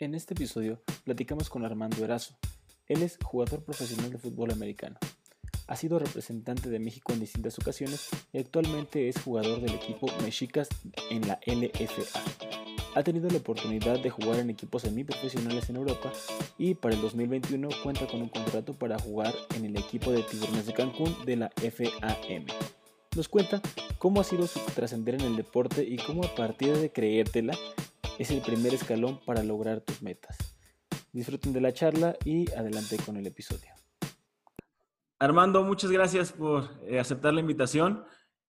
En este episodio platicamos con Armando Erazo. Él es jugador profesional de fútbol americano. Ha sido representante de México en distintas ocasiones y actualmente es jugador del equipo Mexicas en la LFA. Ha tenido la oportunidad de jugar en equipos semiprofesionales en Europa y para el 2021 cuenta con un contrato para jugar en el equipo de Tiburones de Cancún de la FAM. Nos cuenta cómo ha sido su trascender en el deporte y cómo a partir de creértela es el primer escalón para lograr tus metas. Disfruten de la charla y adelante con el episodio. Armando, muchas gracias por eh, aceptar la invitación,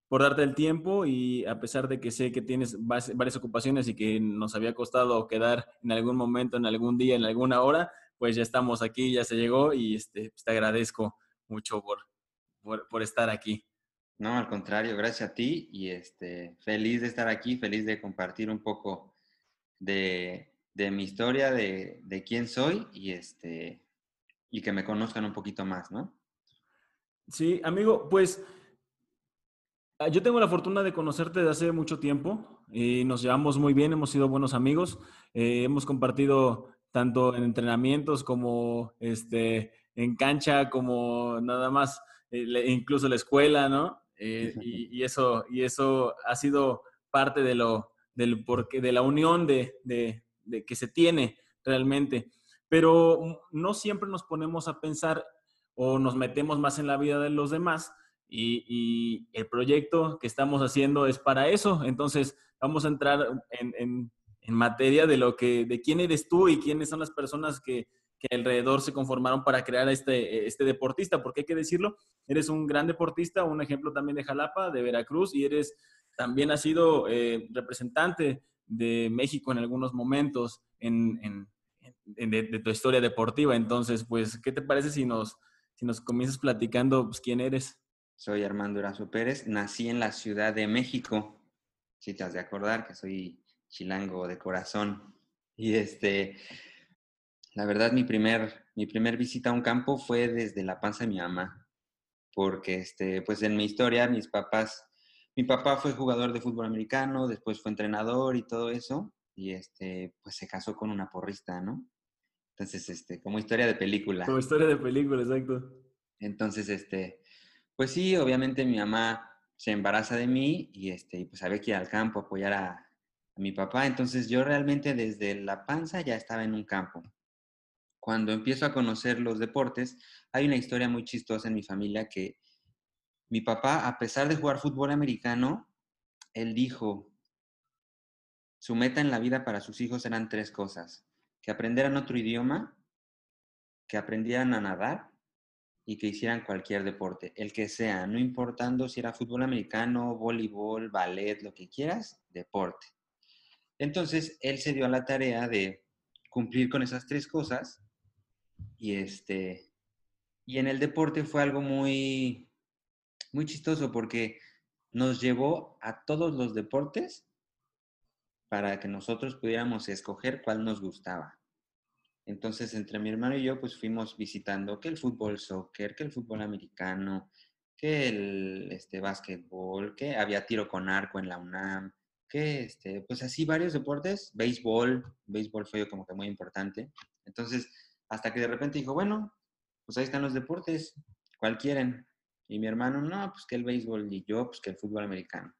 por darte el tiempo y a pesar de que sé que tienes varias ocupaciones y que nos había costado quedar en algún momento, en algún día, en alguna hora, pues ya estamos aquí, ya se llegó y este, pues te agradezco mucho por, por, por estar aquí. No, al contrario, gracias a ti y este, feliz de estar aquí, feliz de compartir un poco de, mi historia, de, quién soy y, este, y que me conozcan un poquito más, ¿no? Sí, amigo, pues ah, yo tengo la fortuna de conocerte de hace mucho tiempo y nos llevamos muy bien, hemos sido buenos amigos, eh, hemos compartido tanto en entrenamientos como este, en cancha, como nada más, eh, incluso la escuela, ¿no? Eh, y, eso, y eso ha sido parte de lo, del porque, de la unión de, de, que se tiene realmente. Pero no siempre nos ponemos a pensar o nos metemos más en la vida de los demás y, el proyecto que estamos haciendo es para eso. Entonces, vamos a entrar en, en, materia de lo que, de quién eres tú y quiénes son las personas que, que alrededor se conformaron para crear este, este deportista, porque hay que decirlo, eres un gran deportista, un ejemplo también de Jalapa, de Veracruz, y eres también ha sido eh, representante de México en algunos momentos en, de, tu historia deportiva. Entonces, pues, ¿qué te parece si nos, si nos comienzas platicando pues, quién eres? Soy Armando Erazo Pérez, nací en la Ciudad de México, si te has de acordar que soy chilango de corazón. Y este, la verdad, mi primer, mi primer visita a un campo fue desde la panza de mi mamá, porque este, pues en mi historia mis papás mi papá fue jugador de fútbol americano, después fue entrenador y todo eso, y este, pues se casó con una porrista, ¿no? Entonces, este, como historia de película. Como historia de película, exacto. Entonces, este, pues sí, obviamente mi mamá se embaraza de mí y este, pues había que ir al campo a apoyar a, a mi papá. Entonces yo realmente desde la panza ya estaba en un campo. Cuando empiezo a conocer los deportes, hay una historia muy chistosa en mi familia que mi papá, a pesar de jugar fútbol americano, él dijo, su meta en la vida para sus hijos eran tres cosas, que aprendieran otro idioma, que aprendieran a nadar y que hicieran cualquier deporte, el que sea, no importando si era fútbol americano, voleibol, ballet, lo que quieras, deporte. Entonces, él se dio a la tarea de cumplir con esas tres cosas y este y en el deporte fue algo muy muy chistoso porque nos llevó a todos los deportes para que nosotros pudiéramos escoger cuál nos gustaba. Entonces, entre mi hermano y yo, pues fuimos visitando que el fútbol soccer, que el fútbol americano, que el este, básquetbol, que había tiro con arco en la UNAM, que este, pues así varios deportes, béisbol, béisbol fue como que muy importante. Entonces, hasta que de repente dijo, bueno, pues ahí están los deportes, ¿cuál quieren? Y mi hermano, no, pues que el béisbol y yo, pues que el fútbol americano.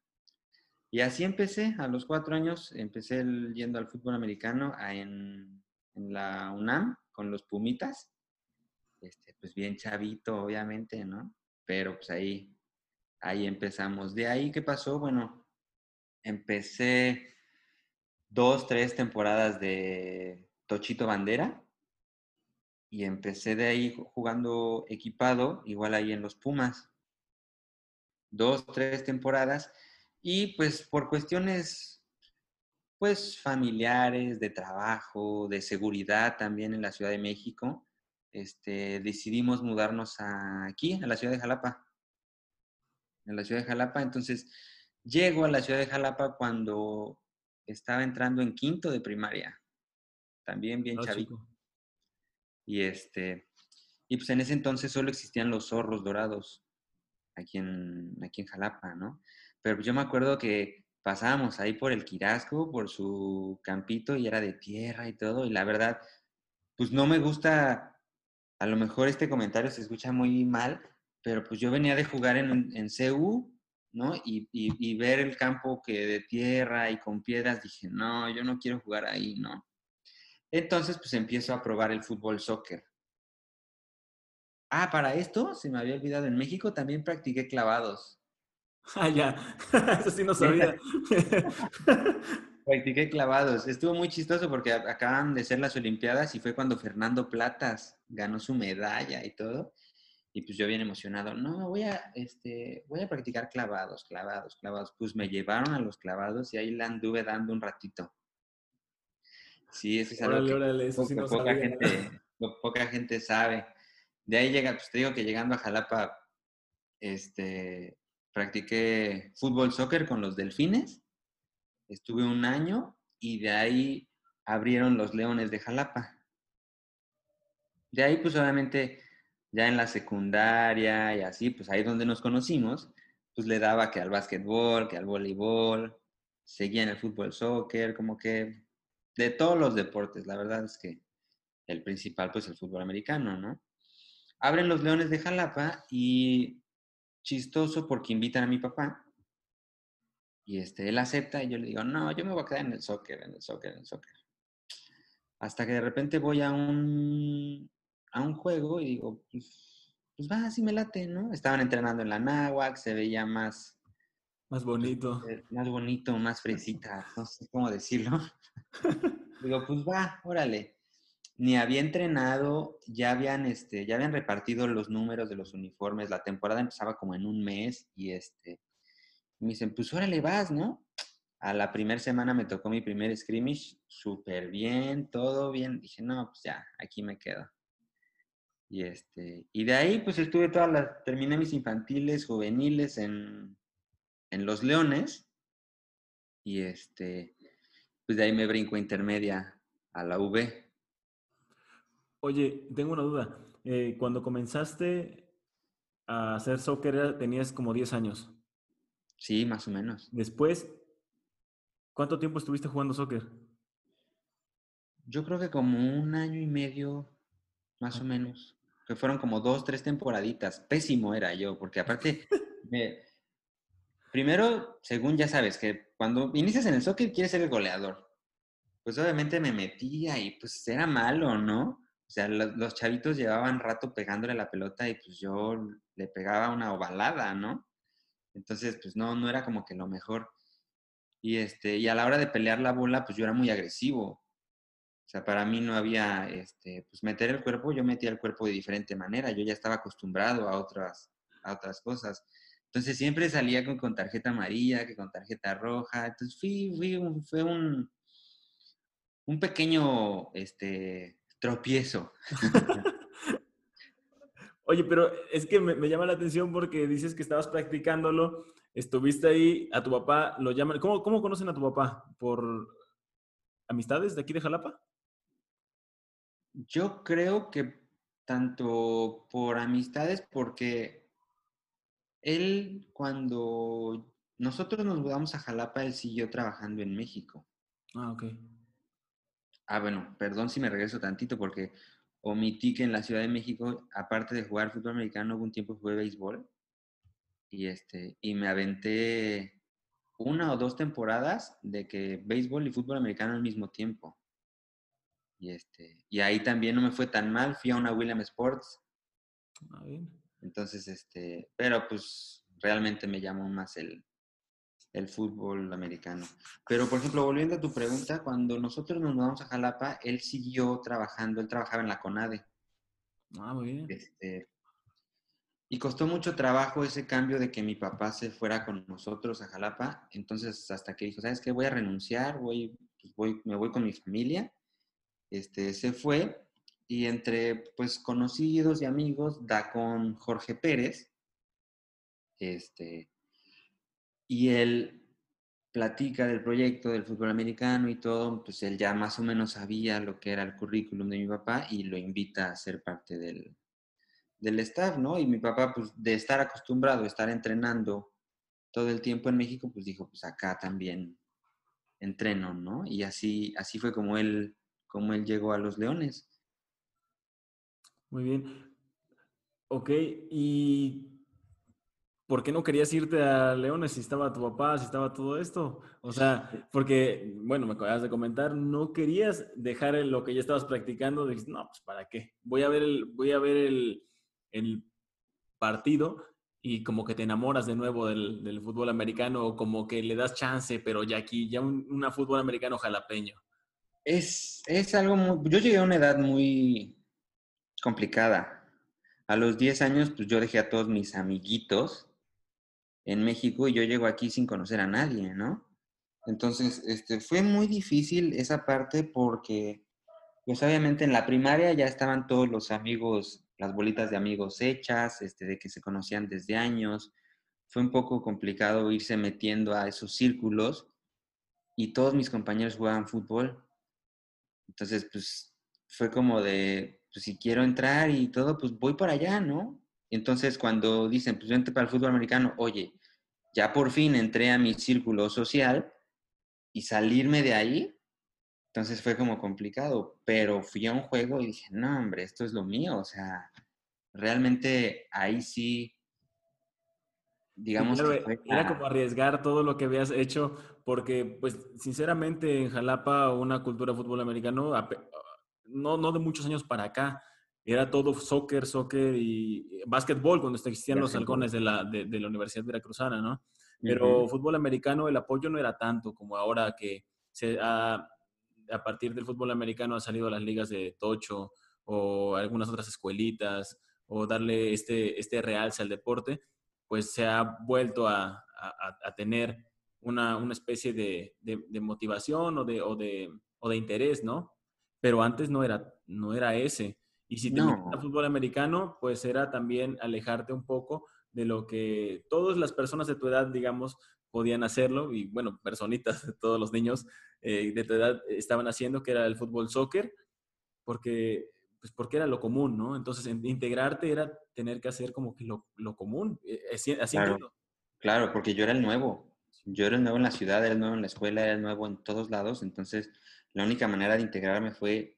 Y así empecé, a los cuatro años, empecé yendo al fútbol americano en, en, la UNAM con los Pumitas. Este, pues bien chavito, obviamente, ¿no? Pero pues ahí, ahí empezamos. De ahí, ¿qué pasó? Bueno, empecé dos, tres temporadas de Tochito Bandera y empecé de ahí jugando equipado, igual ahí en los Pumas. Dos, tres temporadas. Y pues por cuestiones, pues familiares, de trabajo, de seguridad también en la Ciudad de México, este, decidimos mudarnos aquí, a la ciudad de Jalapa. En la ciudad de Jalapa. Entonces, llego a la ciudad de Jalapa cuando estaba entrando en quinto de primaria. También bien chavito. Y este, y pues en ese entonces solo existían los zorros dorados aquí en, aquí en Jalapa, ¿no? Pero yo me acuerdo que pasábamos ahí por el Quirasco, por su campito y era de tierra y todo. Y la verdad, pues no me gusta, a lo mejor este comentario se escucha muy mal, pero pues yo venía de jugar en, en CU, ¿no? Y, y, ver el campo que de tierra y con piedras, dije, no, yo no quiero jugar ahí, ¿no? Entonces, pues empiezo a probar el fútbol soccer. Ah, para esto, se me había olvidado, en México también practiqué clavados. Ah, ya, eso sí no sabía. Practiqué clavados. Estuvo muy chistoso porque acaban de ser las Olimpiadas y fue cuando Fernando Platas ganó su medalla y todo. Y pues yo bien emocionado, no, voy a, este, voy a practicar clavados, clavados, clavados. Pues me llevaron a los clavados y ahí la anduve dando un ratito. Sí, eso es algo que poca, gente, poca gente sabe. De ahí llega, pues te digo que llegando a Jalapa, este, practiqué fútbol, soccer con los delfines. Estuve un año y de ahí abrieron los Leones de Jalapa. De ahí, pues obviamente, ya en la secundaria y así, pues ahí donde nos conocimos, pues le daba que al básquetbol, que al voleibol, seguía en el fútbol, soccer, como que de todos los deportes. La verdad es que el principal, pues el fútbol americano, ¿no? Abren los Leones de Jalapa y chistoso porque invitan a mi papá y este, él acepta y yo le digo, no, yo me voy a quedar en el soccer, en el soccer, en el soccer. Hasta que de repente voy a un, a un juego y digo, pues, pues va, así me late, ¿no? Estaban entrenando en la náhuac, se veía más... Más bonito. Eh, más bonito, más fresita, no sé cómo decirlo. digo, pues va, órale ni había entrenado, ya habían, este, ya habían repartido los números de los uniformes, la temporada empezaba como en un mes y este, me dicen, pues órale vas, ¿no? A la primera semana me tocó mi primer scrimmage, súper bien, todo bien. Dije, no, pues ya, aquí me quedo. Y, este, y de ahí, pues estuve todas las, terminé mis infantiles, juveniles en, en Los Leones. Y este, pues de ahí me brinco intermedia a la V. Oye, tengo una duda. Eh, cuando comenzaste a hacer soccer tenías como 10 años. Sí, más o menos. Después, ¿cuánto tiempo estuviste jugando soccer? Yo creo que como un año y medio, más o menos. Que fueron como dos, tres temporaditas. Pésimo era yo, porque aparte, primero, según ya sabes, que cuando inicias en el soccer quieres ser el goleador. Pues obviamente me metía y pues era malo, ¿no? O sea, los, chavitos llevaban rato pegándole la pelota y pues yo le pegaba una ovalada, ¿no? Entonces, pues no, no era como que lo mejor. Y, este, y a la hora de pelear la bola, pues yo era muy agresivo. O sea, para mí no había, este, pues meter el cuerpo, yo metía el cuerpo de diferente manera. Yo ya estaba acostumbrado a otras, a otras cosas. Entonces siempre salía con, con tarjeta amarilla, que con tarjeta roja. Entonces fui, fui fue un, un pequeño, este, tropiezo. Oye, pero es que me, llama la atención porque dices que estabas practicándolo, estuviste ahí, a tu papá lo llaman. ¿Cómo, cómo conocen a tu papá? ¿Por amistades de aquí de Jalapa? Yo creo que tanto por amistades, porque él cuando nosotros nos mudamos a Jalapa, él siguió trabajando en México. Ah, ok. Ah, bueno, perdón si me regreso tantito porque omití que en la Ciudad de México, aparte de jugar fútbol americano, algún tiempo jugué béisbol. Y, este, y me aventé una o dos temporadas de que béisbol y fútbol americano al mismo tiempo. Y, este, y ahí también no me fue tan mal. Fui a una William Sports. Ah, bien. Entonces, este, pero pues realmente me llamó más el, el fútbol americano. Pero, por ejemplo, volviendo a tu pregunta, cuando nosotros nos mudamos a Jalapa, él siguió trabajando, él trabajaba en la CONADE. Ah, muy bien. Este, y costó mucho trabajo ese cambio de que mi papá se fuera con nosotros a Jalapa. Entonces, hasta que dijo, ¿sabes qué? Voy a renunciar, voy, pues voy, me voy con mi familia. Este, se fue y entre pues conocidos y amigos da con Jorge Pérez, este, y él platica del proyecto del fútbol americano y todo, pues él ya más o menos sabía lo que era el currículum de mi papá y lo invita a ser parte del, del staff, ¿no? Y mi papá, pues de estar acostumbrado a estar entrenando todo el tiempo en México, pues dijo, pues acá también entreno, ¿no? Y así, así fue como él, como él llegó a los Leones. Muy bien. Ok, y ¿por qué no querías irte a Leones si estaba tu papá, si estaba todo esto? O sea, porque, bueno, me acabas de comentar, no querías dejar lo que ya estabas practicando, dijiste, no, pues ¿para qué? Voy a ver el, voy a ver el, el partido y como que te enamoras de nuevo del, del, fútbol americano o como que le das chance, pero ya aquí, ya un una fútbol americano jalapeño. Es, es algo muy... Yo llegué a una edad muy complicada. A los 10 años, pues yo dejé a todos mis amiguitos en México y yo llego aquí sin conocer a nadie, ¿no? Entonces, este, fue muy difícil esa parte porque, pues obviamente en la primaria ya estaban todos los amigos, las bolitas de amigos hechas, este, de que se conocían desde años. Fue un poco complicado irse metiendo a esos círculos y todos mis compañeros jugaban fútbol. Entonces, pues fue como de, pues si quiero entrar y todo, pues voy por allá, ¿no? Entonces, cuando dicen, pues vente para el fútbol americano, oye, ya por fin entré a mi círculo social y salirme de ahí, entonces fue como complicado, pero fui a un juego y dije, no, hombre, esto es lo mío, o sea, realmente ahí sí, digamos que era como arriesgar todo lo que habías hecho, porque pues sinceramente en Jalapa una cultura de fútbol americano, no, no de muchos años para acá, era todo soccer, soccer y básquetbol cuando existían los halcones de la, de, la Universidad Veracruzana, ¿no? Pero fútbol americano, el apoyo no era tanto como ahora que se ha, a partir del fútbol americano ha salido las ligas de Tocho o algunas otras escuelitas o darle este, este realce al deporte, pues se ha vuelto a, a, a tener una, una especie de, de, de motivación o de, o, de, o de interés, ¿no? Pero antes no era, no era ese. Y si te no. fútbol americano, pues era también alejarte un poco de lo que todas las personas de tu edad, digamos, podían hacerlo, y bueno, personitas, todos los niños eh, de tu edad estaban haciendo, que era el fútbol soccer, porque, pues porque era lo común, ¿no? Entonces, integrarte era tener que hacer como que lo, lo común. Eh, así, así claro, claro, porque yo era el nuevo. Yo era el nuevo en la ciudad, era el nuevo en la escuela, era el nuevo en todos lados. Entonces, la única manera de integrarme fue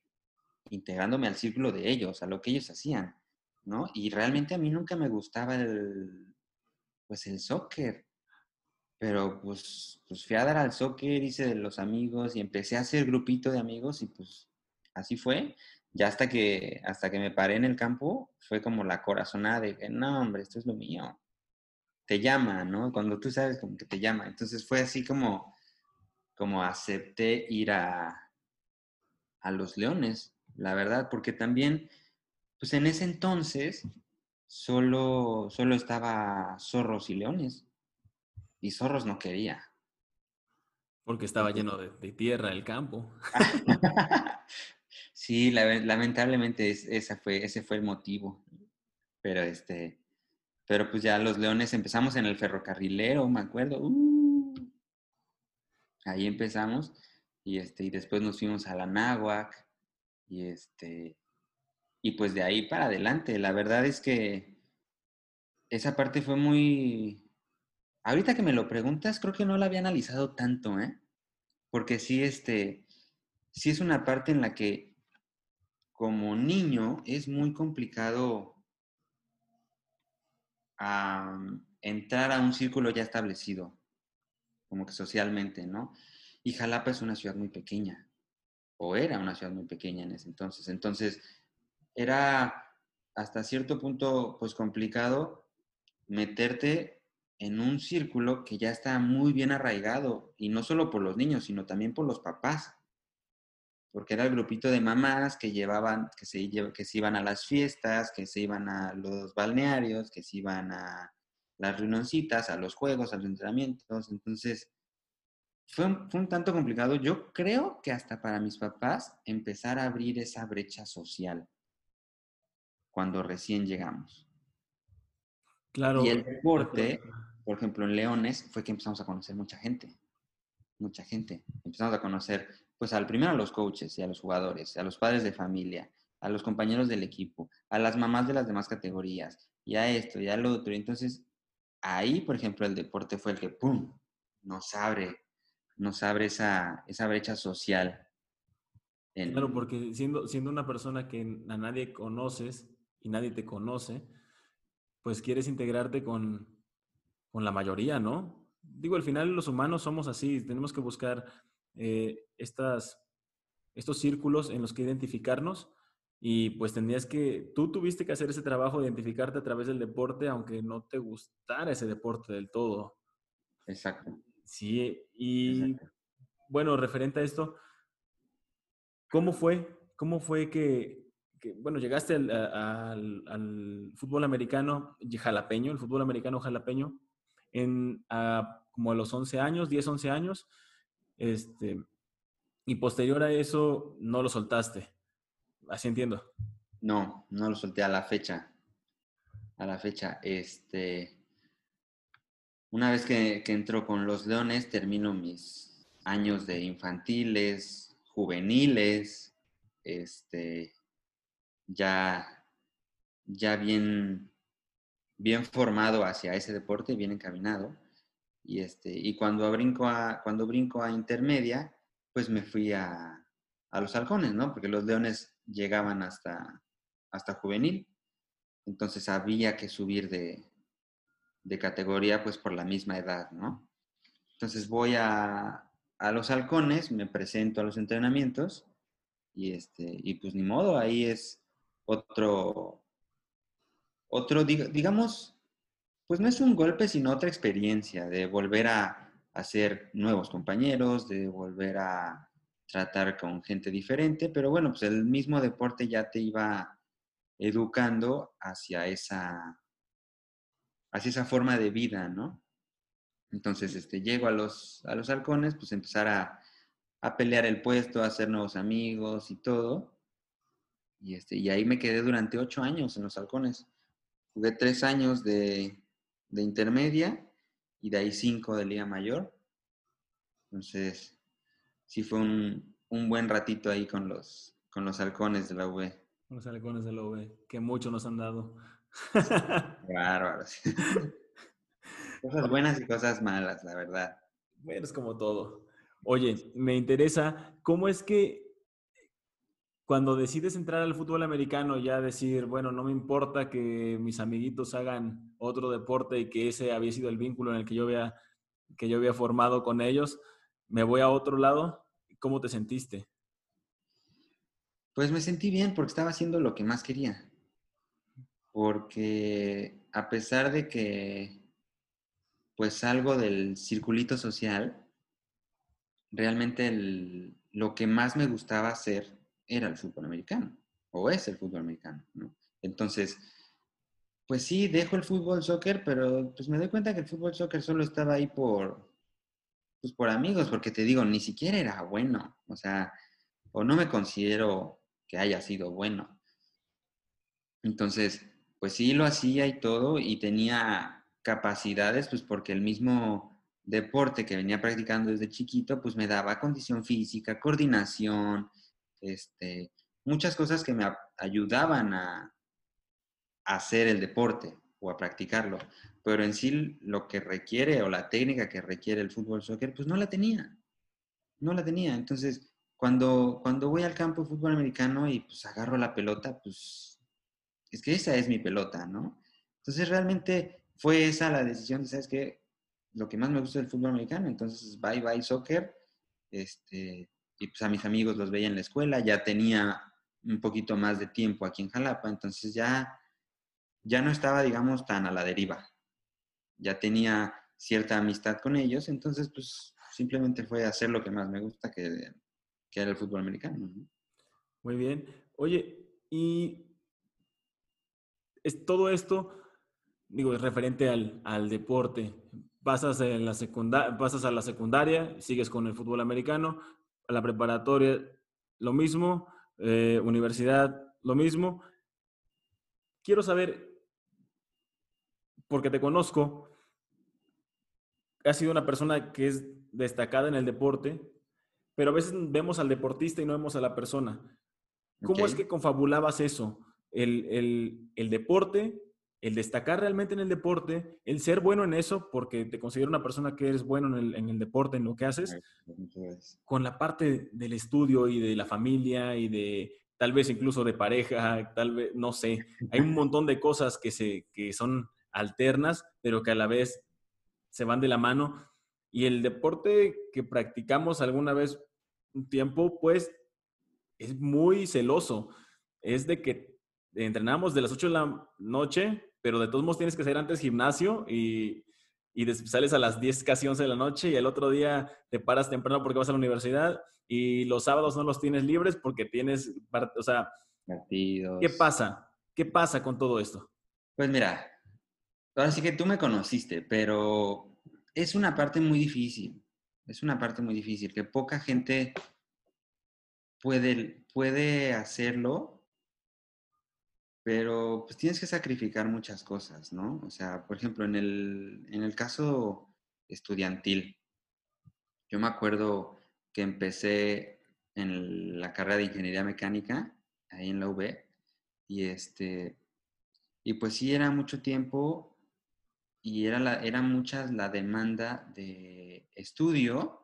integrándome al círculo de ellos, a lo que ellos hacían, ¿no? Y realmente a mí nunca me gustaba el, pues el soccer, pero pues, pues fui a dar al soccer, hice de los amigos y empecé a hacer grupito de amigos y pues así fue. Ya hasta que, hasta que me paré en el campo, fue como la corazonada de que, no, hombre, esto es lo mío. Te llama, ¿no? Cuando tú sabes como que te llama. Entonces fue así como, como acepté ir a, a los Leones la verdad, porque también, pues en ese entonces solo, solo estaba zorros y leones, y zorros no quería. Porque estaba lleno de, tierra el campo. sí, lamentablemente esa fue, ese fue el motivo. Pero este, pero pues ya los leones empezamos en el ferrocarrilero, me acuerdo. Uh, ahí empezamos y este, y después nos fuimos a la náhuac y este, y pues de ahí para adelante. La verdad es que esa parte fue muy... Ahorita que me lo preguntas, creo que no la había analizado tanto, ¿eh? Porque sí, este, sí es una parte en la que como niño es muy complicado entrar a un círculo ya establecido, como que socialmente, ¿no? Y Jalapa es una ciudad muy pequeña o era una ciudad muy pequeña en ese entonces. Entonces, era hasta cierto punto, pues complicado meterte en un círculo que ya está muy bien arraigado, y no solo por los niños, sino también por los papás, porque era el grupito de mamás que llevaban, que se, que se iban a las fiestas, que se iban a los balnearios, que se iban a las reunioncitas, a los juegos, a los entrenamientos, entonces fue un, tanto complicado. Yo creo que hasta para mis papás empezar a abrir esa brecha social cuando recién llegamos. Claro. Y el deporte, por ejemplo, en Leones, fue que empezamos a conocer mucha gente. Mucha gente. Empezamos a conocer, pues, al primero a los coaches y a los jugadores, a los padres de familia, a los compañeros del equipo, a las mamás de las demás categorías, y a esto y a lo otro. Entonces, ahí, por ejemplo, el deporte fue el que, ¡pum!, nos abre, nos abre esa, esa brecha social. Claro, porque siendo, siendo una persona que a nadie conoces y nadie te conoce, pues quieres integrarte con, con la mayoría, ¿no? Digo, al final los humanos somos así, tenemos que buscar eh, estas, estos círculos en los que identificarnos y pues tendrías que, tú tuviste que hacer ese trabajo de identificarte a través del deporte, aunque no te gustara ese deporte del todo. Exacto. Sí, y bueno, referente a esto, ¿cómo fue? ¿Cómo fue que, bueno, llegaste al, fútbol americano jalapeño, el fútbol americano jalapeño, en como a los 11 años, 10, 11 años, este, y posterior a eso no lo soltaste? Así entiendo. No, no lo solté a la fecha. A la fecha, este. Una vez que, que entro con los Leones, termino mis años de infantiles, juveniles, este, ya, ya bien, bien formado hacia ese deporte, bien encaminado. Y, este, y cuando, brinco a, cuando brinco a intermedia, pues me fui a, a los halcones, ¿no? Porque los leones llegaban hasta, hasta juvenil. Entonces había que subir de, categoría pues por la misma edad, ¿no? Entonces voy a, los halcones, me presento a los entrenamientos y, este, y pues ni modo, ahí es otro, otro, digamos, pues no es un golpe, sino otra experiencia de volver a hacer nuevos compañeros, de volver a, tratar con gente diferente, pero bueno, pues el mismo deporte ya te iba educando hacia esa, hacia esa forma de vida, ¿no? Entonces, este, llego a los, a los halcones, pues empezar a, a pelear el puesto, a hacer nuevos amigos y todo. Y, este, y ahí me quedé durante ocho años en los halcones. Jugué tres años de, de intermedia y de ahí cinco de Liga Mayor. Entonces, sí fue un, buen ratito ahí con los, con los halcones de la UV. Con los halcones de la UV, que mucho nos han dado. Bárbaros. cosas buenas y cosas malas, la verdad. Bueno, es como todo. Oye, me interesa, ¿cómo es que cuando decides entrar al fútbol americano, ya decir, bueno, no me importa que mis amiguitos hagan otro deporte y que ese había sido el vínculo en el que yo había, que yo había formado con ellos, me voy a otro lado, ¿Cómo te sentiste? Pues me sentí bien porque estaba haciendo lo que más quería. Porque a pesar de que pues salgo del circulito social, realmente lo que más me gustaba hacer era el fútbol americano, o es el fútbol americano, Entonces, pues sí, dejo el fútbol soccer, pero pues me doy cuenta que el fútbol soccer solo estaba ahí por, pues por amigos, porque te digo, ni siquiera era bueno, o sea, o no me considero que haya sido bueno. Entonces, pues sí lo hacía y todo, y tenía capacidades, pues porque el mismo deporte que venía practicando desde chiquito, pues me daba condición física, coordinación, este, muchas cosas que me ayudaban a, a hacer el deporte o a practicarlo pero en sí lo que requiere o la técnica que requiere el fútbol soccer, pues no la tenía. No la tenía. Entonces, cuando, cuando voy al campo de fútbol americano y pues agarro la pelota, pues es que esa es mi pelota, ¿no? Entonces, realmente fue esa la decisión de, ¿sabes qué? Lo que más me gusta del fútbol americano. Entonces, bye bye soccer. Este, y pues a mis amigos los veía en la escuela, ya tenía un poquito más de tiempo aquí en Jalapa, entonces ya, ya no estaba, digamos, tan a la deriva ya tenía cierta amistad con ellos, entonces pues simplemente fue hacer lo que más me gusta, que, era el fútbol americano. Muy bien. Oye, y es todo esto, digo, es referente al, deporte. Pasas, en la pasas a la secundaria, sigues con el fútbol americano, a la preparatoria, lo mismo, eh, universidad, lo mismo. Quiero saber, porque te conozco, has sido una persona que es destacada en el deporte, pero a veces vemos al deportista y no vemos a la persona. ¿Cómo es que confabulabas eso? El, deporte el destacar realmente en el deporte, el ser bueno en eso, porque te considero una persona que eres bueno en el, en el deporte, en lo que haces, con la parte del estudio y de la familia y de tal vez incluso de pareja, tal vez, no sé, hay un montón de cosas que, se, que son alternas, pero que a la vez se van de la mano. Y el deporte que practicamos alguna vez un tiempo, pues es muy celoso. Es de que entrenamos de las 8 de la noche, pero de todos modos tienes que hacer antes gimnasio y, y sales a las 10, casi 11 de la noche y el otro día te paras temprano porque vas a la universidad y los sábados no los tienes libres porque tienes, o sea, ¿qué pasa? ¿Qué pasa con todo esto? Pues mira, ahora sí que tú me conociste, pero es una parte muy difícil, es una parte muy difícil, que poca gente puede, puede hacerlo pero pues tienes que sacrificar muchas cosas, ¿no? O sea, por ejemplo, en el, en el caso estudiantil, yo me acuerdo que empecé en la carrera de ingeniería mecánica, ahí en la UB, y este, y pues sí era mucho tiempo y era, la, era mucha la demanda de estudio,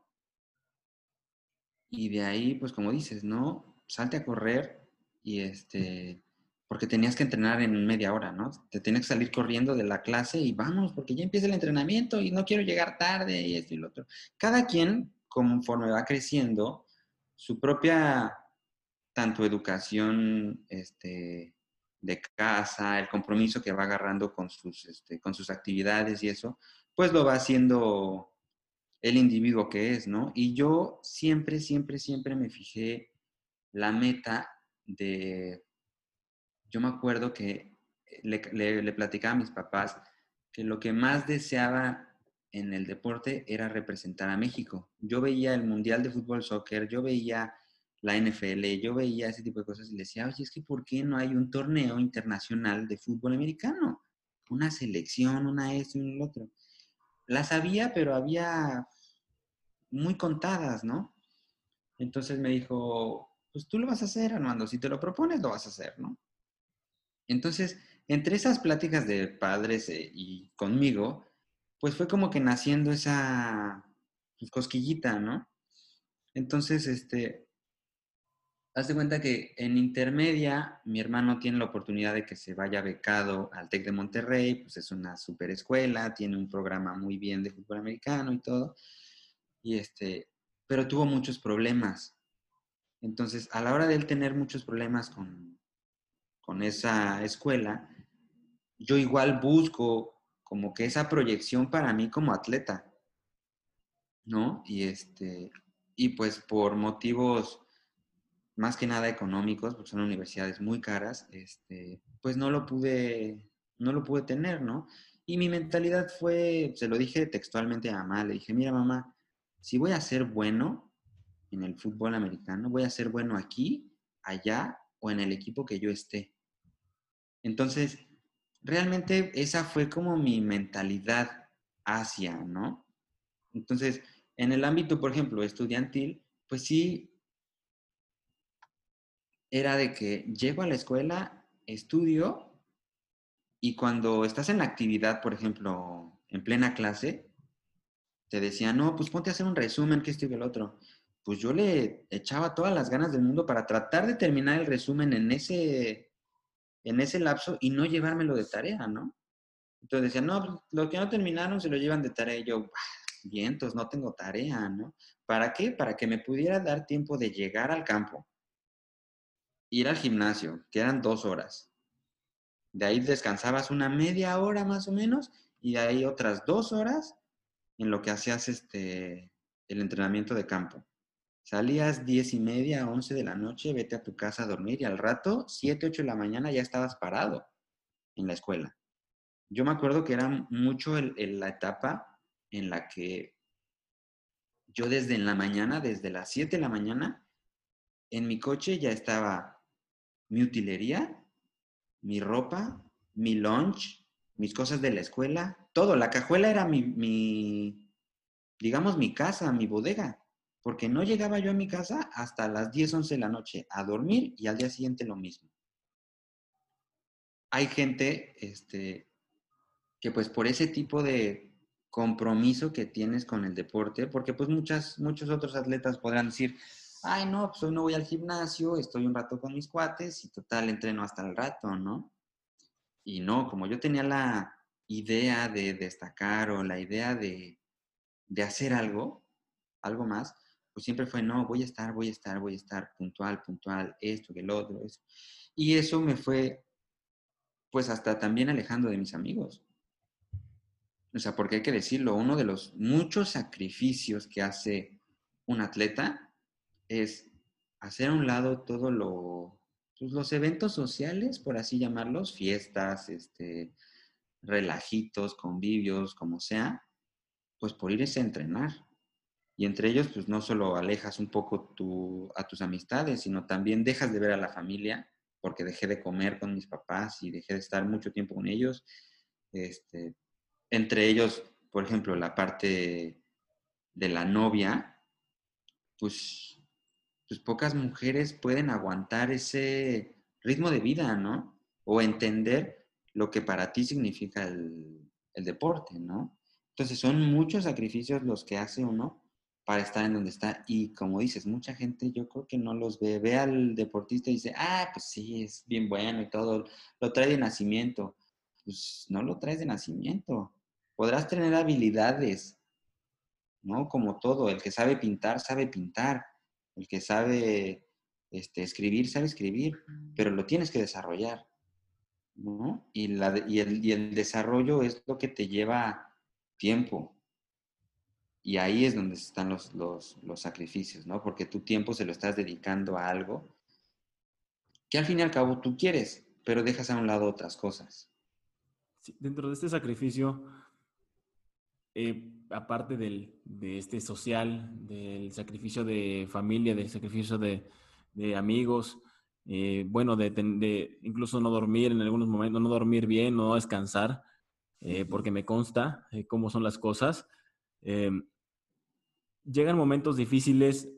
y de ahí, pues como dices, ¿no? Salte a correr y este porque tenías que entrenar en media hora, ¿no? Te tienes que salir corriendo de la clase y vamos, porque ya empieza el entrenamiento y no quiero llegar tarde y esto y lo otro. Cada quien, conforme va creciendo, su propia, tanto educación este, de casa, el compromiso que va agarrando con sus, este, con sus actividades y eso, pues lo va haciendo el individuo que es, ¿no? Y yo siempre, siempre, siempre me fijé la meta de yo me acuerdo que eh, le, platicaba a mis papás que lo que más deseaba en el deporte era representar a México. Yo veía el Mundial de Fútbol Soccer, yo veía la NFL, yo veía ese tipo de cosas y le decía, oye, es que ¿por qué no hay un torneo internacional de fútbol americano? Una selección, una esto y lo otro. Las había, pero había muy contadas, ¿no? Entonces me dijo, pues tú lo vas a hacer, Armando, si te lo propones, lo vas a hacer, ¿no? Entonces, entre esas pláticas de padres eh, y conmigo, pues fue como que naciendo esa cosquillita, ¿no? Entonces, este, haz de cuenta que en intermedia mi hermano tiene la oportunidad de que se vaya becado al TEC de Monterrey, pues es una super escuela, tiene un programa muy bien de fútbol americano y todo, y este, pero tuvo muchos problemas. Entonces, a la hora de él tener muchos problemas con, con esa escuela, yo igual busco como que esa proyección para mí como atleta, ¿no? Y este, y pues por motivos más que nada económicos, porque son universidades muy caras, este, pues no lo pude, no lo pude tener, ¿no? Y mi mentalidad fue, se lo dije textualmente a mamá, le dije, mira mamá, si voy a ser bueno en el fútbol americano, voy a ser bueno aquí, allá o en el equipo que yo esté. Entonces, realmente esa fue como mi mentalidad hacia, ¿no? Entonces, en el ámbito, por ejemplo, estudiantil, pues sí, era de que llego a la escuela, estudio, y cuando estás en la actividad, por ejemplo, en plena clase, te decían, no, pues ponte a hacer un resumen, que esto y el otro. Pues yo le echaba todas las ganas del mundo para tratar de terminar el resumen en ese en ese lapso y no llevármelo de tarea, ¿no? Entonces decían, no, pues, lo que no terminaron se lo llevan de tarea. Y yo, vientos, no tengo tarea, ¿no? ¿Para qué? Para que me pudiera dar tiempo de llegar al campo, ir al gimnasio, que eran dos horas. De ahí descansabas una media hora más o menos y de ahí otras dos horas en lo que hacías este, el entrenamiento de campo. Salías diez y media, once de la noche, vete a tu casa a dormir y al rato, siete, ocho de la mañana ya estabas parado en la escuela. Yo me acuerdo que era mucho la etapa en la que yo desde en la mañana, desde las siete de la mañana, en mi coche ya estaba mi utilería, mi ropa, mi lunch, mis cosas de la escuela, todo. La cajuela era mi, digamos, mi casa, mi bodega porque no llegaba yo a mi casa hasta las 10, 11 de la noche a dormir y al día siguiente lo mismo. Hay gente este, que pues por ese tipo de compromiso que tienes con el deporte, porque pues muchas, muchos otros atletas podrán decir, ay no, pues hoy no voy al gimnasio, estoy un rato con mis cuates y total entreno hasta el rato, ¿no? Y no, como yo tenía la idea de destacar o la idea de, de hacer algo, algo más, pues siempre fue, no, voy a estar, voy a estar, voy a estar puntual, puntual, esto, que el otro, eso. Y eso me fue, pues hasta también alejando de mis amigos. O sea, porque hay que decirlo, uno de los muchos sacrificios que hace un atleta es hacer a un lado todo lo, pues, los eventos sociales, por así llamarlos, fiestas, este, relajitos, convivios, como sea, pues por irse a entrenar. Y entre ellos, pues no solo alejas un poco tu, a tus amistades, sino también dejas de ver a la familia, porque dejé de comer con mis papás y dejé de estar mucho tiempo con ellos. Este, entre ellos, por ejemplo, la parte de la novia, pues, pues pocas mujeres pueden aguantar ese ritmo de vida, ¿no? O entender lo que para ti significa el, el deporte, ¿no? Entonces son muchos sacrificios los que hace uno para estar en donde está. Y como dices, mucha gente yo creo que no los ve. Ve al deportista y dice, ah, pues sí, es bien bueno y todo, lo trae de nacimiento. Pues no lo traes de nacimiento podrás tener habilidades, ¿no? Como todo, el que sabe pintar, sabe pintar, el que sabe este, escribir, sabe escribir, pero lo tienes que desarrollar, ¿no? Y, el, desarrollo es lo que te lleva tiempo. Y ahí es donde están los, los, los sacrificios, ¿no? Porque tu tiempo se lo estás dedicando a algo que al fin y al cabo tú quieres, pero dejas a un lado otras cosas. dentro de este sacrificio, eh, aparte del, de este social, del sacrificio de familia, del sacrificio de, amigos, eh, bueno, de, incluso no dormir en algunos momentos, no dormir bien, no descansar, eh, porque me consta cómo son las cosas. llegan momentos difíciles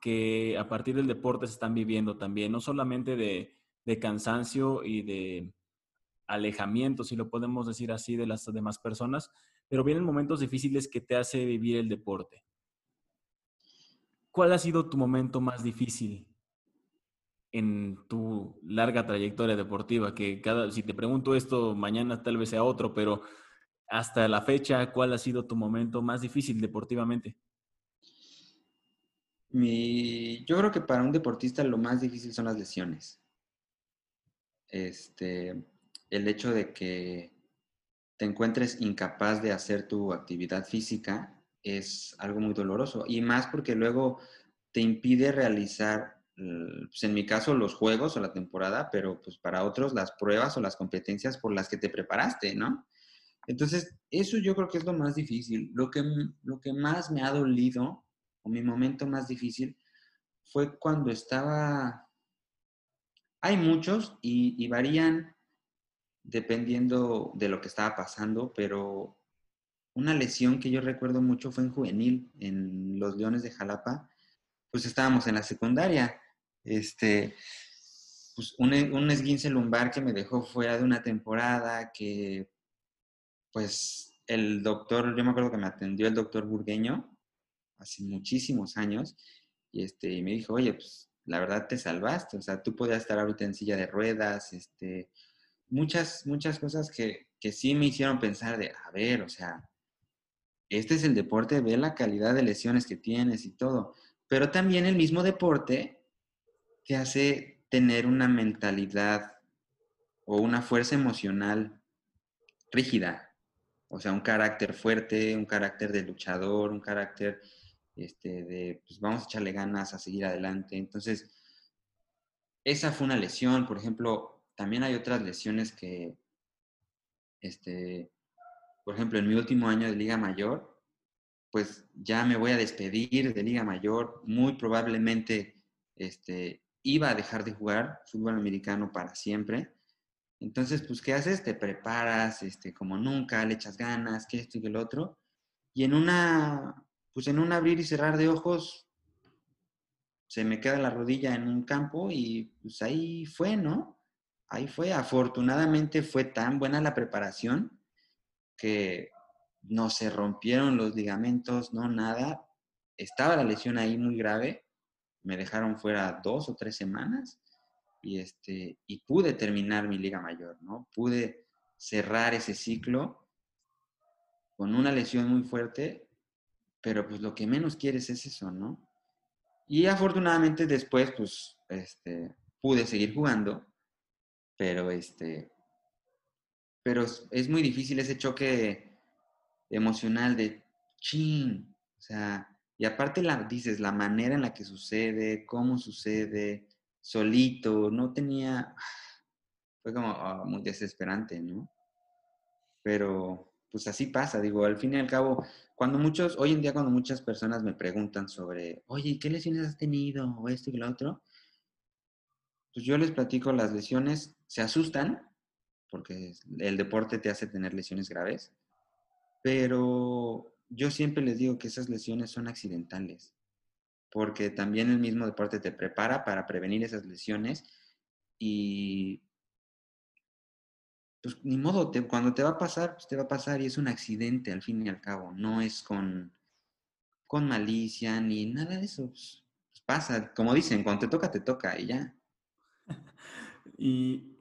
que a partir del deporte se están viviendo también, no solamente de, de cansancio y de alejamiento, si lo podemos decir así, de las demás personas, pero vienen momentos difíciles que te hace vivir el deporte. ¿Cuál ha sido tu momento más difícil en tu larga trayectoria deportiva? Que cada, si te pregunto esto, mañana tal vez sea otro, pero hasta la fecha, ¿cuál ha sido tu momento más difícil deportivamente? yo creo que para un deportista lo más difícil son las lesiones. Este, el hecho de que te encuentres incapaz de hacer tu actividad física es algo muy doloroso. Y más porque luego te impide realizar, pues en mi caso, los juegos o la temporada, pero pues para otros las pruebas o las competencias por las que te preparaste, ¿no? Entonces, eso yo creo que es lo más difícil. Lo que, lo que más me ha dolido, o mi momento más difícil, fue cuando estaba... Hay muchos y, y varían dependiendo de lo que estaba pasando, pero una lesión que yo recuerdo mucho fue en juvenil, en los Leones de Jalapa, pues estábamos en la secundaria. Este, pues un, esguince lumbar que me dejó fuera de una temporada, que pues el doctor, yo me acuerdo que me atendió el doctor Burgueño hace muchísimos años, y este, me dijo, oye, pues la verdad te salvaste, o sea, tú podías estar ahorita en silla de ruedas, este, muchas, muchas cosas que, que sí me hicieron pensar de, a ver, o sea, este es el deporte, ve la calidad de lesiones que tienes y todo, pero también el mismo deporte te hace tener una mentalidad o una fuerza emocional rígida, o sea, un carácter fuerte, un carácter de luchador, un carácter este, de, pues vamos a echarle ganas a seguir adelante. Entonces, esa fue una lesión, por ejemplo, también hay otras lesiones que, este, por ejemplo, en mi último año de Liga Mayor, pues ya me voy a despedir de Liga Mayor. Muy probablemente este, iba a dejar de jugar fútbol americano para siempre. Entonces, pues, ¿qué haces? Te preparas este, como nunca, le echas ganas, que esto y que el otro. Y en una, pues en un abrir y cerrar de ojos, se me queda la rodilla en un campo y pues ahí fue, ¿no? Ahí fue. Afortunadamente fue tan buena la preparación que no se rompieron los ligamentos, no nada. Estaba la lesión ahí muy grave, me dejaron fuera dos o tres semanas y, este, y pude terminar mi liga mayor, ¿no? Pude cerrar ese ciclo con una lesión muy fuerte, pero pues lo que menos quieres es eso, ¿no? Y afortunadamente después, pues, este, pude seguir jugando, pero este, pero es muy difícil ese choque emocional de chin, o sea, y aparte la, dices, la manera en la que sucede, cómo sucede, solito, no tenía, fue como ah, muy desesperante, ¿no? Pero pues así pasa, digo, al fin y al cabo, cuando muchos, hoy en día cuando muchas personas me preguntan sobre, oye, ¿qué lesiones has tenido? O esto y lo otro, pues yo les platico las lesiones, se asustan, porque el deporte te hace tener lesiones graves, pero yo siempre les digo que esas lesiones son accidentales, porque también el mismo deporte te prepara para prevenir esas lesiones y pues ni modo, cuando te va a pasar, pues te va a pasar y es un accidente al fin y al cabo, no es con, con malicia ni nada de eso. Pues pasa, como dicen, cuando te toca, te toca y ya. Y,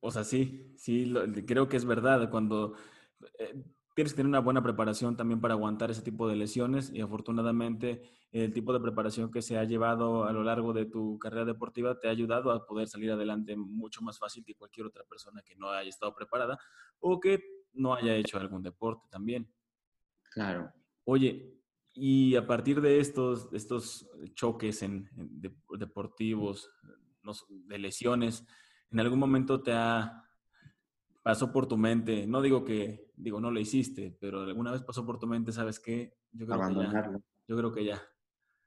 o sea, sí, sí, creo que es verdad. Cuando eh, tienes que tener una buena preparación también para aguantar ese tipo de lesiones y afortunadamente el tipo de preparación que se ha llevado a lo largo de tu carrera deportiva te ha ayudado a poder salir adelante mucho más fácil que cualquier otra persona que no haya estado preparada o que no haya hecho algún deporte también. Claro. Oye, y a partir de estos, estos choques en, deportivos, de lesiones, ¿en algún momento te ha pasó por tu mente? No digo que, digo, no lo hiciste, pero alguna vez pasó por tu mente, ¿sabes qué? Yo creo Abandonarlo. Que ya, yo creo que ya.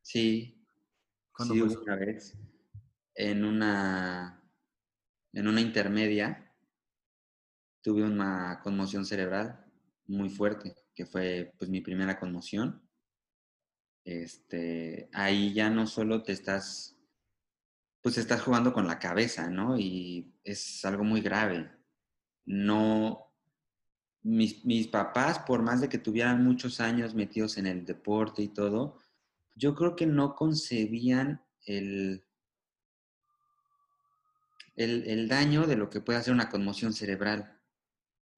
Sí. ¿Cuándo sí, una vez en una, en una intermedia tuve una conmoción cerebral muy fuerte, que fue pues mi primera conmoción. Este, ahí ya no solo te estás, pues estás jugando con la cabeza, ¿no? Y es algo muy grave no, mis, mis, papás, por más de que tuvieran muchos años metidos en el deporte y todo, yo creo que no concebían el, el, daño de lo que puede hacer una conmoción cerebral,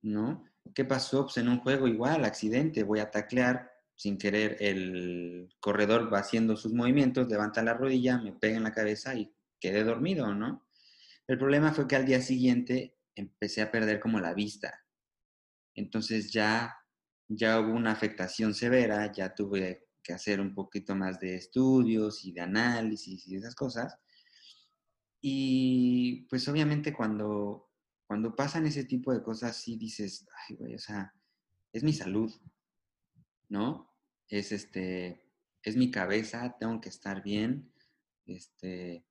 ¿no? ¿Qué pasó? Pues en un juego igual, accidente, voy a taclear, sin querer el corredor va haciendo sus movimientos, levanta la rodilla, me pega en la cabeza y quedé dormido, ¿no? El problema fue que al día siguiente empecé a perder como la vista. Entonces ya, ya hubo una afectación severa, ya tuve que hacer un poquito más de estudios y de análisis y esas cosas. Y pues obviamente cuando, cuando pasan ese tipo de cosas, sí dices, ay, güey, o sea, es mi salud, ¿no? Es este, es mi cabeza, tengo que estar bien. Este,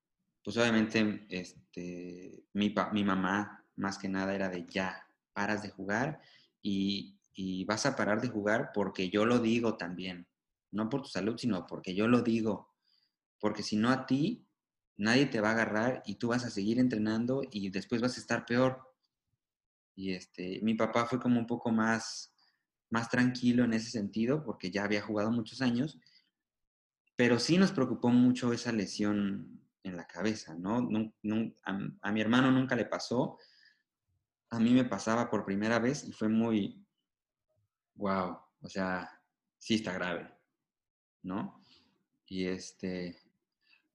pues obviamente, este, mi, mi mamá más que nada era de ya, paras de jugar y, vas a parar de jugar porque yo lo digo también. No por tu salud, sino porque yo lo digo. Porque si no a ti, nadie te va a agarrar y tú vas a seguir entrenando y después vas a estar peor. Y este, mi papá fue como un poco más, más tranquilo en ese sentido porque ya había jugado muchos años, pero sí nos preocupó mucho esa lesión en la cabeza, ¿no? a, mi hermano nunca le pasó, a mí me pasaba por primera vez y fue muy, wow, o sea, sí está grave, ¿no? Y este,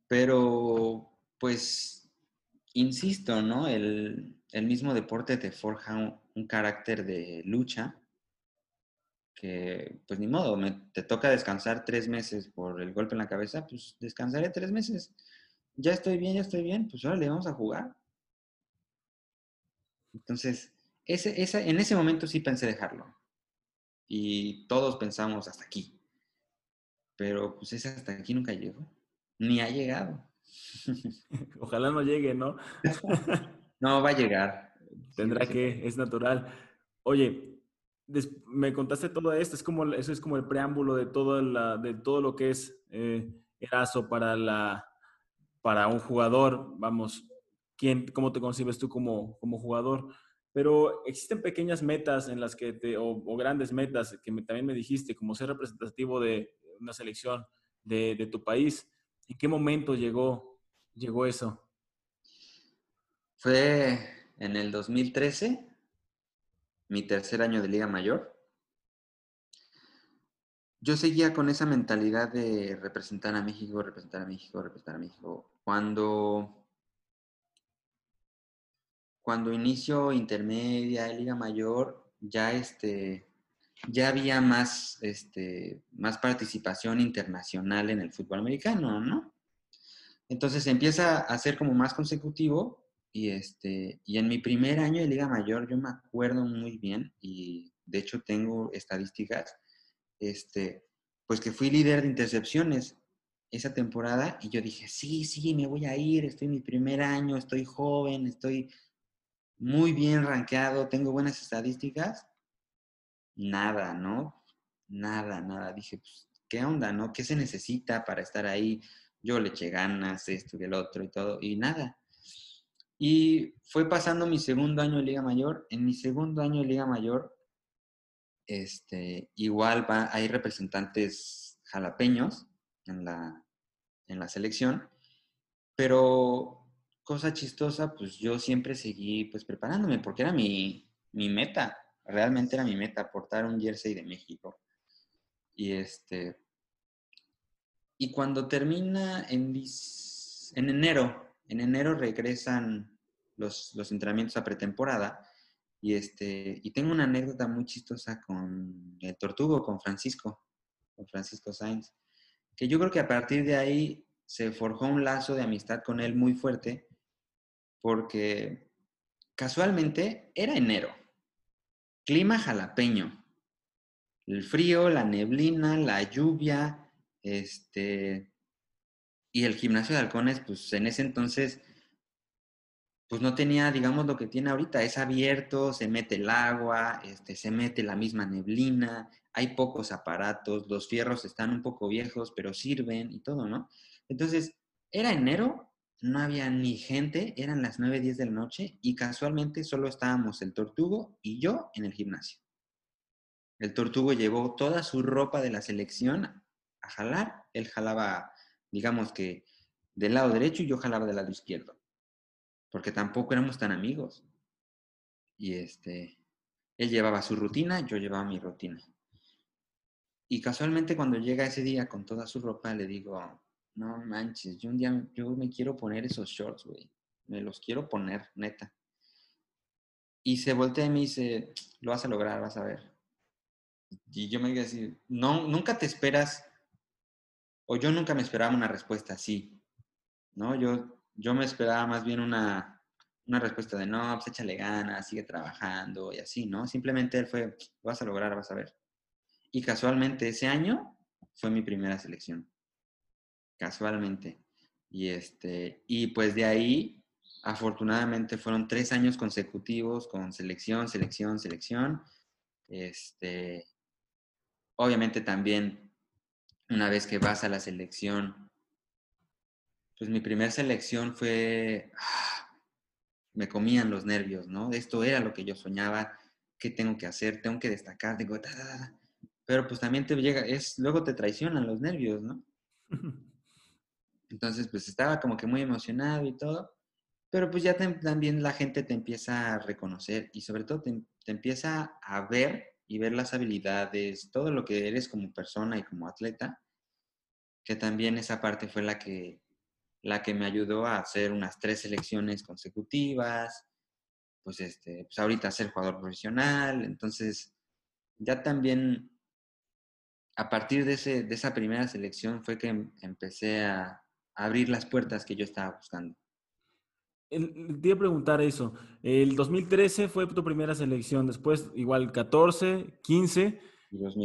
pero pues, insisto, ¿no? El, mismo deporte te forja un, carácter de lucha que, pues ni modo, me, te toca descansar tres meses por el golpe en la cabeza, pues descansaré tres meses. Ya estoy bien, ya estoy bien, pues ahora le vamos a jugar. Entonces, ese, en ese momento sí pensé dejarlo. Y todos pensamos hasta aquí. Pero pues ese hasta aquí nunca llegó. Ni ha llegado. Ojalá no llegue, ¿no? no, va a llegar. Tendrá que, es natural. Oye, me contaste todo esto, es como, eso es como el preámbulo de todo, la, de todo lo que es eh, Eraso para, la, para un jugador. Vamos, ¿quién, ¿cómo te concibes tú como, como jugador? pero existen pequeñas metas en las que te, o, grandes metas que también me dijiste, como ser representativo de una selección de, de tu país. ¿En qué momento llegó, llegó eso? Fue en el 2013, mi tercer año de Liga Mayor yo seguía con esa mentalidad de representar a México, representar a México, representar a México. Cuando, cuando inicio intermedia, Liga Mayor, ya, este, ya había más, este, más participación internacional en el fútbol americano, ¿no? Entonces empieza a ser como más consecutivo y, este, y en mi primer año de Liga Mayor yo me acuerdo muy bien y de hecho tengo estadísticas este, pues que fui líder de intercepciones esa temporada y yo dije, sí, sí, me voy a ir, estoy mi primer año, estoy joven, estoy muy bien rankeado, tengo buenas estadísticas. Nada, ¿no? Nada, nada. Dije, pues, ¿qué onda, no? ¿Qué se necesita para estar ahí? Yo le eché ganas, esto y el otro y todo, y nada. Y fue pasando mi segundo año de Liga Mayor. En mi segundo año de Liga Mayor este, igual va, hay representantes jalapeños en la, en la selección, pero cosa chistosa, pues yo siempre seguí pues preparándome porque era mi, mi meta, realmente era mi meta, portar un jersey de México. Y este, y cuando termina en, en enero, en enero regresan los, los entrenamientos a pretemporada y, este, y tengo una anécdota muy chistosa con el Tortugo, con Francisco, con Francisco Sainz, que yo creo que a partir de ahí se forjó un lazo de amistad con él muy fuerte, porque casualmente era enero, clima jalapeño, el frío, la neblina, la lluvia, este, y el gimnasio de halcones, pues en ese entonces pues no tenía, digamos, lo que tiene ahorita. Es abierto, se mete el agua, este, se mete la misma neblina, hay pocos aparatos, los fierros están un poco viejos, pero sirven y todo, ¿no? Entonces, era enero, no había ni gente, eran las 9, 10 de la noche y casualmente solo estábamos el tortugo y yo en el gimnasio. El tortugo llevó toda su ropa de la selección a jalar, él jalaba, digamos que del lado derecho y yo jalaba del lado izquierdo porque tampoco éramos tan amigos. Y este, él llevaba su rutina, yo llevaba mi rutina. Y casualmente cuando llega ese día con toda su ropa, le digo, no manches, yo un día, yo me quiero poner esos shorts, güey. Me los quiero poner, neta. Y se voltea y me dice, lo vas a lograr, vas a ver. Y yo me digo así, no, nunca te esperas, o yo nunca me esperaba una respuesta así, ¿no? Yo yo me esperaba más bien una, respuesta de no, pues échale ganas, sigue trabajando y así, ¿no? Simplemente él fue, vas a lograr, vas a ver. Y casualmente ese año fue mi primera selección. Casualmente. Y, este, y pues de ahí, afortunadamente, fueron tres años consecutivos con selección, selección, selección. Este, obviamente también, una vez que vas a la selección, pues mi primera selección fue, ah, me comían los nervios, ¿no? Esto era lo que yo soñaba, ¿qué tengo que hacer? Tengo que destacar, tengo... Pero pues también te llega, es, luego te traicionan los nervios, ¿no? Entonces, pues estaba como que muy emocionado y todo, pero pues ya también la gente te empieza a reconocer y sobre todo te, te empieza a ver y ver las habilidades, todo lo que eres como persona y como atleta, que también esa parte fue la que la que me ayudó a hacer unas tres selecciones consecutivas, pues, este, pues ahorita ser jugador profesional. Entonces, ya también a partir de, ese, de esa primera selección fue que em, empecé a, abrir las puertas que yo estaba buscando. Te iba a preguntar eso. El 2013 fue tu primera selección, después igual 14, 15.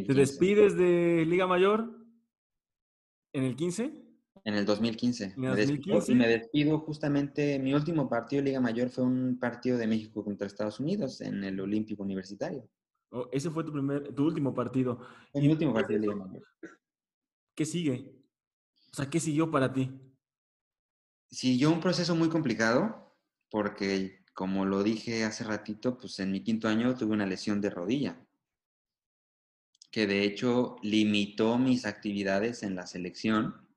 ¿Te despides de Liga Mayor en el 15? En el 2015. Me, Despido, y me despido justamente, mi último partido de Liga Mayor fue un partido de México contra Estados Unidos en el Olímpico Universitario. Oh, ese fue tu primer, tu último partido. Mi último partido de Liga Mayor. ¿Qué sigue? O sea, ¿qué siguió para ti? Siguió un proceso muy complicado porque como lo dije hace ratito, pues en mi quinto año tuve una lesión de rodilla, que de hecho limitó mis actividades en la selección.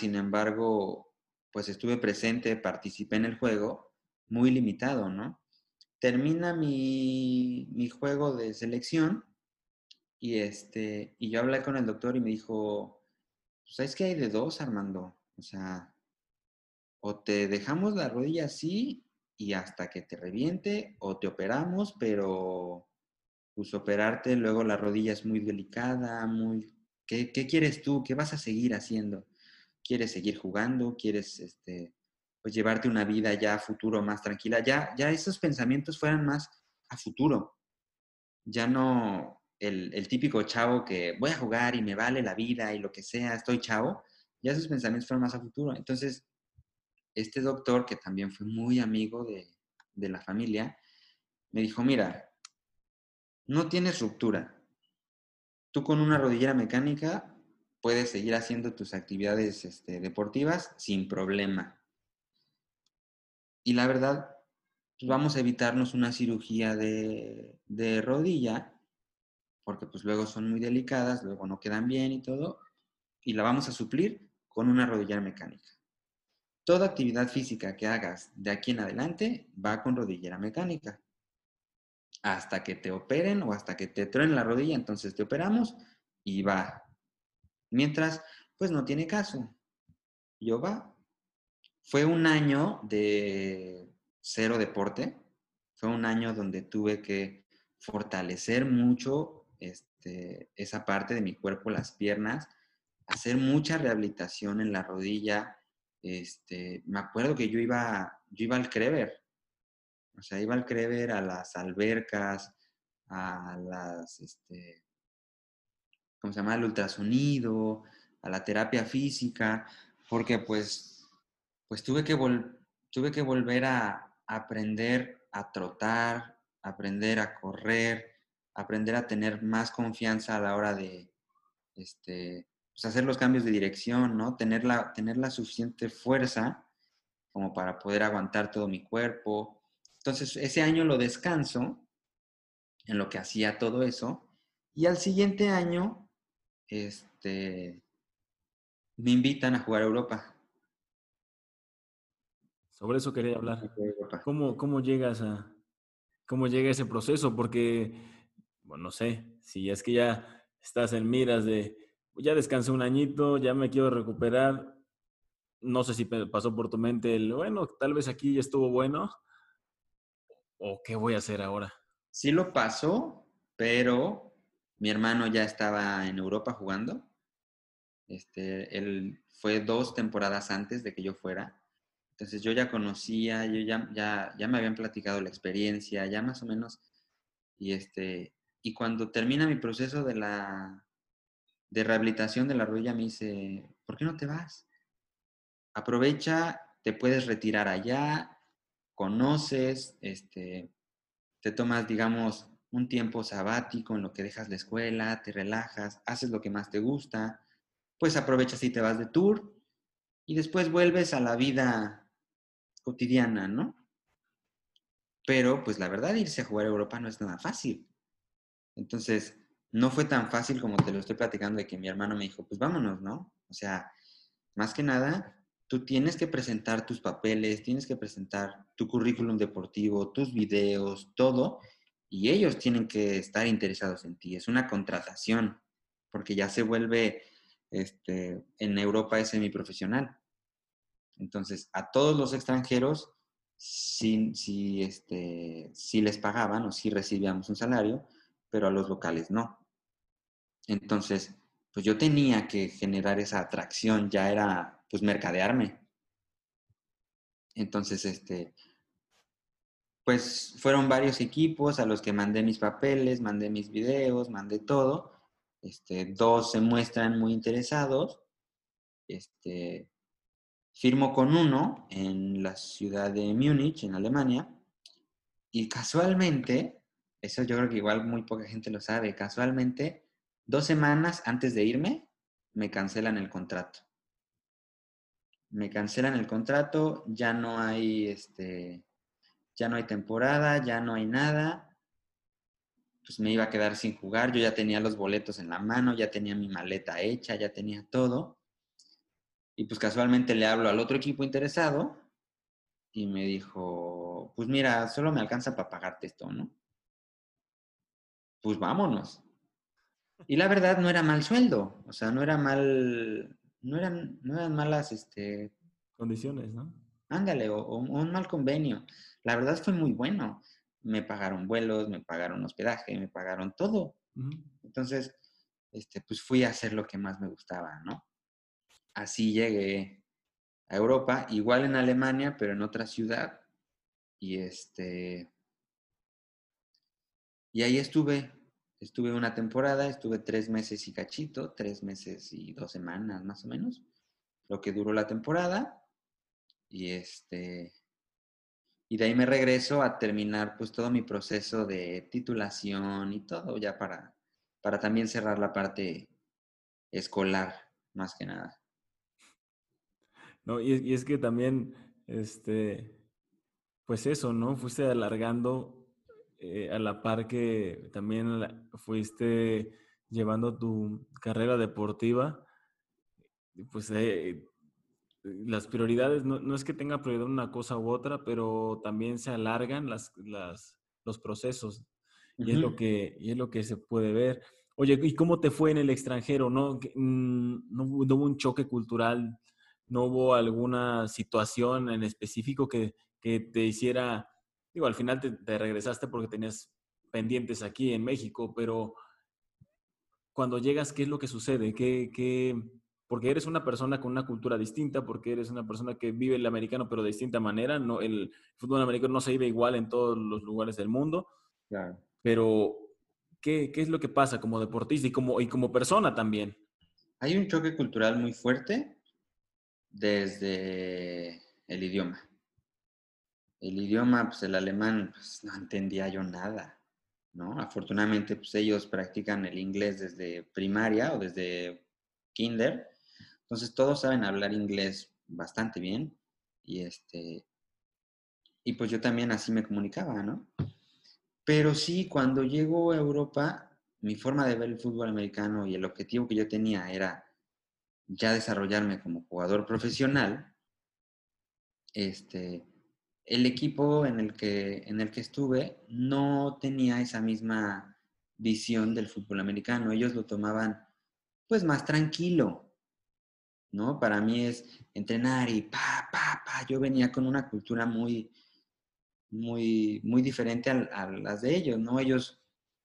Sin embargo, pues estuve presente, participé en el juego, muy limitado, ¿no? Termina mi, mi juego de selección y, este, y yo hablé con el doctor y me dijo, pues, ¿sabes qué hay de dos, Armando? O sea, o te dejamos la rodilla así y hasta que te reviente, o te operamos, pero pues operarte, luego la rodilla es muy delicada, muy... ¿Qué, qué quieres tú? ¿Qué vas a seguir haciendo? ¿Quieres seguir jugando? ¿Quieres este, pues llevarte una vida ya a futuro más tranquila? Ya, ya esos pensamientos fueran más a futuro. Ya no el, el típico chavo que voy a jugar y me vale la vida y lo que sea, estoy chavo. Ya esos pensamientos fueron más a futuro. Entonces, este doctor, que también fue muy amigo de, de la familia, me dijo, mira, no tienes ruptura. Tú con una rodillera mecánica puedes seguir haciendo tus actividades este, deportivas sin problema. Y la verdad, pues vamos a evitarnos una cirugía de, de rodilla, porque pues luego son muy delicadas, luego no quedan bien y todo, y la vamos a suplir con una rodillera mecánica. Toda actividad física que hagas de aquí en adelante va con rodillera mecánica. Hasta que te operen o hasta que te truenen la rodilla, entonces te operamos y va. Mientras, pues no tiene caso. Yo va. Fue un año de cero deporte. Fue un año donde tuve que fortalecer mucho este, esa parte de mi cuerpo, las piernas, hacer mucha rehabilitación en la rodilla, este, me acuerdo que yo iba, yo iba al Crever, o sea, iba al Crever a las albercas, a las, este, ¿cómo se llama? El ultrasonido, a la terapia física, porque pues, pues tuve que, tuve que volver a aprender a trotar, aprender a correr, aprender a tener más confianza a la hora de, este, pues, hacer los cambios de dirección, ¿no? Tener la, tener la suficiente fuerza como para poder aguantar todo mi cuerpo. Entonces, ese año lo descanso en lo que hacía todo eso. Y al siguiente año, este, me invitan a jugar a Europa. Sobre eso quería hablar. ¿Cómo, cómo llegas a, cómo llega ese proceso? Porque, bueno, no sé, si es que ya estás en miras de ya descansé un añito, ya me quiero recuperar. No sé si pasó por tu mente el, bueno, tal vez aquí ya estuvo bueno. ¿O qué voy a hacer ahora? Sí lo pasó, pero mi hermano ya estaba en Europa jugando. Este, él fue dos temporadas antes de que yo fuera. Entonces yo ya conocía, yo ya, ya, ya me habían platicado la experiencia, ya más o menos. Y, este, y cuando termina mi proceso de la, de rehabilitación de la rodilla me dice, ¿por qué no te vas? Aprovecha, te puedes retirar allá, conoces, este, te tomas, digamos, un tiempo sabático en lo que dejas la escuela, te relajas, haces lo que más te gusta, pues aprovechas y te vas de tour y después vuelves a la vida cotidiana, ¿no? Pero pues la verdad irse a jugar a Europa no es nada fácil. Entonces, no fue tan fácil como te lo estoy platicando de que mi hermano me dijo, pues vámonos, ¿no? O sea, más que nada, tú tienes que presentar tus papeles, tienes que presentar tu currículum deportivo, tus videos, todo, y ellos tienen que estar interesados en ti. Es una contratación, porque ya se vuelve, este, en Europa es semiprofesional. Entonces, a todos los extranjeros, si, si, este, si les pagaban o si recibíamos un salario, pero a los locales no. Entonces, pues yo tenía que generar esa atracción, ya era pues mercadearme. Entonces, este, pues fueron varios equipos a los que mandé mis papeles, mandé mis videos, mandé todo. Este, dos se muestran muy interesados. Este, firmo con uno en la ciudad de Múnich, en Alemania. Y casualmente, eso yo creo que igual muy poca gente lo sabe, casualmente Dos semanas antes de irme, me cancelan el contrato. Me cancelan el contrato, ya no hay, este, ya no hay temporada, ya no hay nada, pues me iba a quedar sin jugar. Yo ya tenía los boletos en la mano, ya tenía mi maleta hecha, ya tenía todo. Y pues casualmente le hablo al otro equipo interesado y me dijo, pues mira, solo me alcanza para pagarte esto, ¿no? Pues vámonos. Y la verdad no era mal sueldo, o sea, no era mal, no eran, no eran malas, este... Condiciones, ¿no? Ándale, o, un mal convenio. La verdad fue muy bueno. Me pagaron vuelos, me pagaron hospedaje, me pagaron todo. Entonces, este, pues fui a hacer lo que más me gustaba, ¿no? Así llegué a Europa, igual en Alemania, pero en otra ciudad. Y este. Y ahí estuve. Estuve una temporada, estuve tres meses y cachito, tres meses y dos semanas más o menos, lo que duró la temporada. Y este. Y de ahí me regreso a terminar pues todo mi proceso de titulación y todo, ya para, para también cerrar la parte escolar, más que nada. No, y, es que también, este, pues eso, ¿no? Fuiste alargando eh, a la par que también fuiste llevando tu carrera deportiva, pues eh, las prioridades, no, es que tenga prioridad una cosa u otra, pero también se alargan las, los procesos y, es lo que, y es lo que se puede ver. Oye, ¿y cómo te fue en el extranjero? ¿No, mm, no hubo un choque cultural ¿No hubo alguna situación en específico que, te hiciera, digo, al final te, regresaste porque tenías pendientes aquí en México, pero cuando llegas, ¿qué es lo que sucede? ¿Qué, porque eres una persona con una cultura distinta, porque eres una persona que vive el americano pero de distinta manera, no, el fútbol americano no se vive igual en todos los lugares del mundo, claro. pero ¿qué, ¿qué, es lo que pasa como deportista y como, y como persona también? Hay un choque cultural muy fuerte desde el idioma. El idioma, pues el alemán, pues no entendía yo nada, ¿no? Afortunadamente, pues ellos practican el inglés desde primaria o desde kinder, entonces todos saben hablar inglés bastante bien y este, y pues yo también así me comunicaba, ¿no? Pero sí, cuando llego a Europa, mi forma de ver el fútbol americano y el objetivo que yo tenía era ya desarrollarme como jugador profesional, este, el equipo en el, que, en el que estuve no tenía esa misma visión del fútbol americano. Ellos lo tomaban pues más tranquilo, ¿no? Para mí es entrenar y pa, pa, pa. Yo venía con una cultura muy, muy, muy diferente a, las de ellos, ¿no? Ellos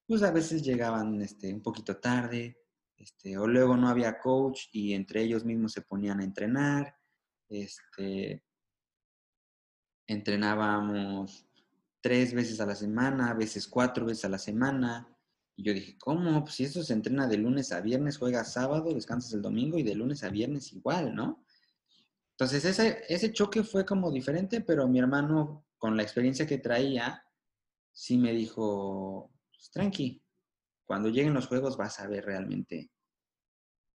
pues a veces llegaban este, un poquito tarde, este, o luego no había coach y entre ellos mismos se ponían a entrenar. Este, entrenábamos tres veces a la semana, a veces cuatro veces a la semana. Y yo dije, ¿cómo? Pues si esto se entrena de lunes a viernes, juegas sábado, descansas el domingo y de lunes a viernes igual, ¿no? Entonces ese, ese choque fue como diferente, pero mi hermano, con la experiencia que traía, sí me dijo, pues, tranqui, cuando lleguen los juegos vas a ver realmente,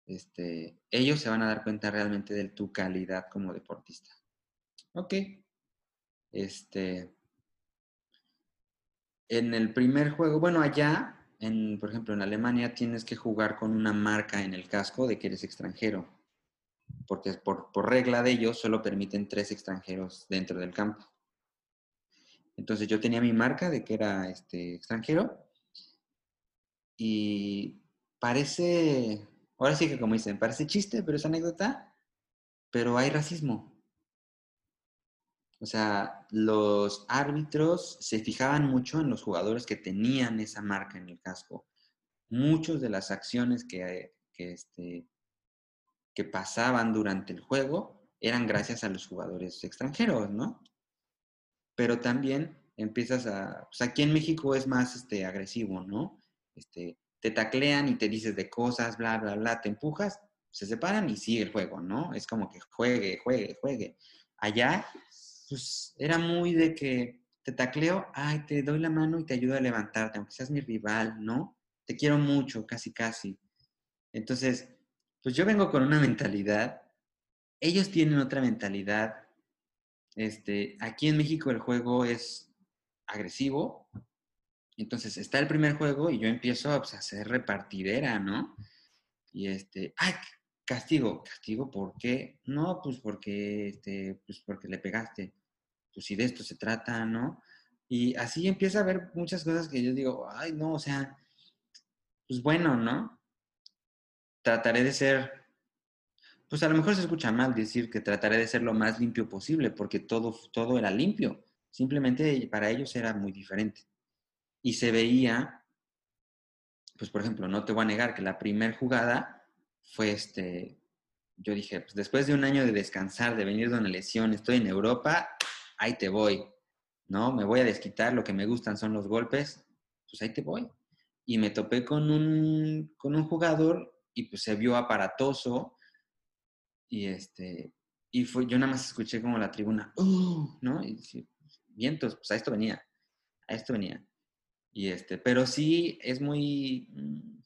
este, ellos se van a dar cuenta realmente de tu calidad como deportista. Ok. Este, en el primer juego, bueno, allá, en, por ejemplo, en Alemania tienes que jugar con una marca en el casco de que eres extranjero, porque por, regla de ellos solo permiten tres extranjeros dentro del campo. Entonces yo tenía mi marca de que era este, extranjero y parece, ahora sí que como dicen, parece chiste, pero es anécdota, pero hay racismo. O sea, los árbitros se fijaban mucho en los jugadores que tenían esa marca en el casco. Muchas de las acciones que, este, que pasaban durante el juego eran gracias a los jugadores extranjeros, ¿no? Pero también empiezas a, pues aquí en México es más este, agresivo, ¿no? Este, te taclean y te dices de cosas, bla, bla, bla, te empujas, se separan y sigue el juego, ¿no? Es como que juegue, juegue, juegue. Allá, pues era muy de que te tacleo, ay, te doy la mano y te ayudo a levantarte, aunque seas mi rival, ¿no? Te quiero mucho, casi, casi. Entonces, pues yo vengo con una mentalidad, ellos tienen otra mentalidad. Este, aquí en México el juego es agresivo. Entonces está el primer juego y yo empiezo pues, a hacer repartidera, ¿no? Y este, ¡ay! Castigo, castigo, ¿por qué? No, pues porque, este, pues porque le pegaste. Pues si de esto se trata, ¿no? Y así empieza a haber muchas cosas que yo digo, ay, no, o sea, pues bueno, ¿no? Trataré de ser, pues a lo mejor se escucha mal decir que trataré de ser lo más limpio posible, porque todo, todo era limpio. Simplemente para ellos era muy diferente. Y se veía, pues por ejemplo, no te voy a negar que la primera jugada fue este, yo dije, pues después de un año de descansar, de venir de una lesión, estoy en Europa, ahí te voy, ¿no? Me voy a desquitar, lo que me gustan son los golpes, pues ahí te voy. Y me topé con un, con un jugador y pues se vio aparatoso y este, y fue, yo nada más escuché como la tribuna, ¡uh! ¿no? Y vientos, pues a esto venía, a esto venía. Y este, pero sí es muy, mm,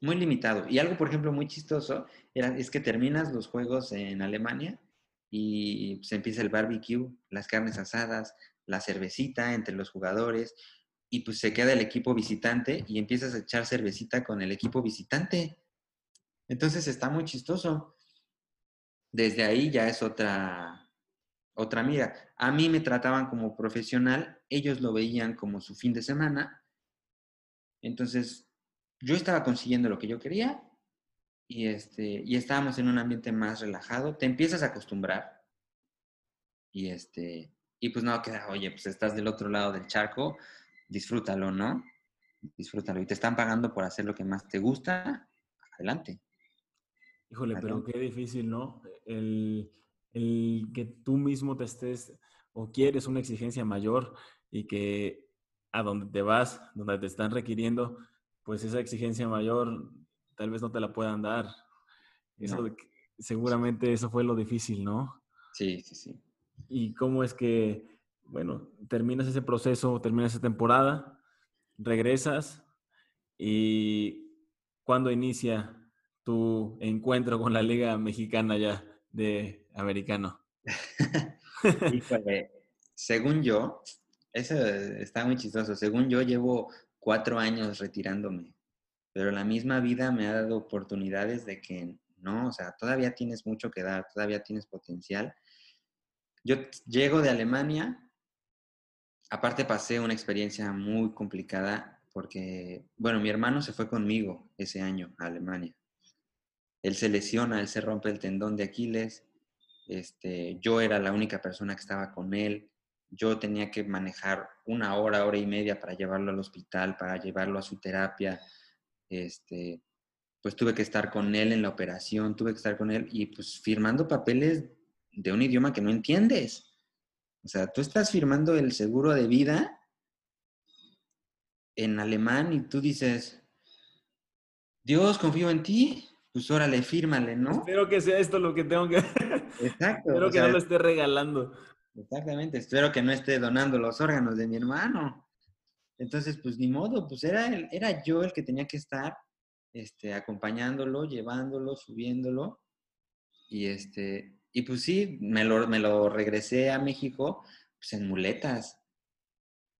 muy limitado. Y algo, por ejemplo, muy chistoso es que terminas los juegos en Alemania y se empieza el barbecue, las carnes asadas, la cervecita entre los jugadores y pues se queda el equipo visitante y empiezas a echar cervecita con el equipo visitante. Entonces está muy chistoso. Desde ahí ya es otra, otra mira. A mí me trataban como profesional, ellos lo veían como su fin de semana. Entonces yo estaba consiguiendo lo que yo quería y, este, y estábamos en un ambiente más relajado. Te empiezas a acostumbrar y, este, y pues no queda, oye, pues estás del otro lado del charco, disfrútalo, ¿no? Disfrútalo. Y te están pagando por hacer lo que más te gusta, adelante. Híjole, pero qué difícil, ¿no? El, el que tú mismo te estés o quieres una exigencia mayor y que a donde te vas, donde te están requiriendo, pues esa exigencia mayor tal vez no te la puedan dar. Eso seguramente eso fue lo difícil, ¿no? Sí, sí, sí. ¿Y cómo es que, bueno, terminas ese proceso, terminas esa temporada, regresas y cuándo inicia tu encuentro con la Liga Mexicana ya de americano? Híjole, según yo, eso está muy chistoso. Según yo, llevo cuatro años retirándome, pero la misma vida me ha dado oportunidades de que no, o sea, todavía tienes mucho que dar, todavía tienes potencial. Yo llego de Alemania, aparte pasé una experiencia muy complicada porque, bueno, mi hermano se fue conmigo ese año a Alemania. Él se lesiona, él se rompe el tendón de Aquiles, este, yo era la única persona que estaba con él, yo tenía que manejar una hora, hora y media para llevarlo al hospital, para llevarlo a su terapia. Este, pues tuve que estar con él en la operación, tuve que estar con él y pues firmando papeles de un idioma que no entiendes. O sea, tú estás firmando el seguro de vida en alemán y tú dices, Dios, confío en ti, pues órale, fírmale, ¿no? Espero que sea esto lo que tengo que... Exacto. Espero que no lo esté regalando. Exactamente, espero que no esté donando los órganos de mi hermano. Entonces, pues ni modo, pues era, era yo el que tenía que estar este, acompañándolo, llevándolo, subiéndolo. Y, este, y pues sí, me lo, me lo regresé a México pues en muletas.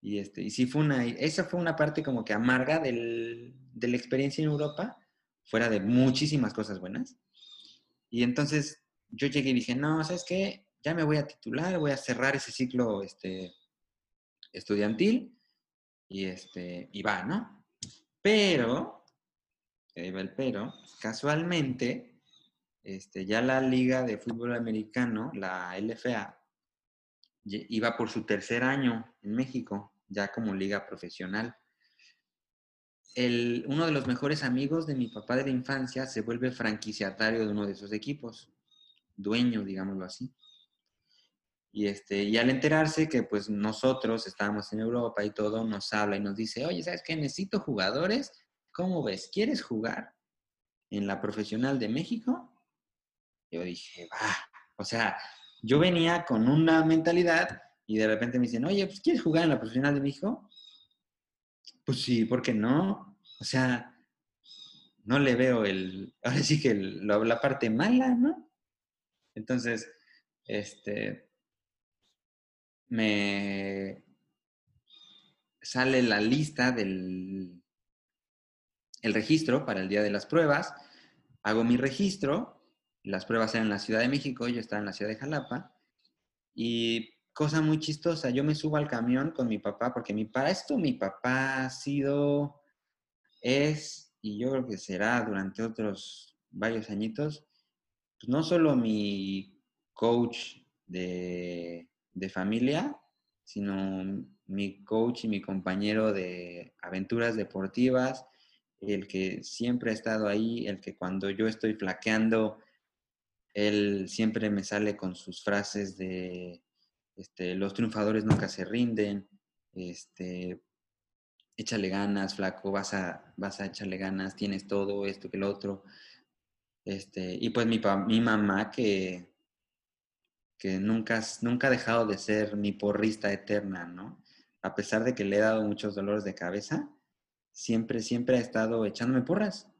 Y, este, y sí fue una, esa fue una parte como que amarga del, de la experiencia en Europa, fuera de muchísimas cosas buenas. Y entonces yo llegué y dije, no, ¿sabes qué? Ya me voy a titular, voy a cerrar ese ciclo este, estudiantil y, este, y va, ¿no? Pero, ahí va el pero, casualmente, este, ya la Liga de Fútbol Americano, la LFA, iba por su tercer año en México, ya como liga profesional. El, uno de los mejores amigos de mi papá de la infancia se vuelve franquiciatario de uno de esos equipos, dueño, digámoslo así. Y, este, y al enterarse que pues nosotros estábamos en Europa y todo, nos habla y nos dice, oye, ¿sabes qué? Necesito jugadores. ¿Cómo ves? ¿Quieres jugar en la profesional de México? Yo dije, va. O sea, yo venía con una mentalidad y de repente me dicen, oye, pues ¿quieres jugar en la profesional de México? Pues sí, ¿por qué no? O sea, no le veo el, ahora sí que la parte mala, ¿no? Entonces, este, me, sale la lista del el registro para el día de las pruebas, hago mi registro, las pruebas eran en la Ciudad de México, yo estaba en la Ciudad de Jalapa, y cosa muy chistosa, yo me subo al camión con mi papá, porque mi, para esto mi papá ha sido, es, y yo creo que será durante otros varios añitos, pues no solo mi coach de, de familia, sino mi coach y mi compañero de aventuras deportivas, el que siempre ha estado ahí, el que cuando yo estoy flaqueando, él siempre me sale con sus frases de este, los triunfadores nunca se rinden, este, échale ganas, flaco, vas a, vas a echarle ganas, tienes todo esto que lo otro. Este, y pues mi, mi mamá que, que nunca, nunca ha dejado de ser mi porrista eterna, ¿no? A pesar de que le he dado muchos dolores de cabeza, siempre, siempre ha estado echándome porras,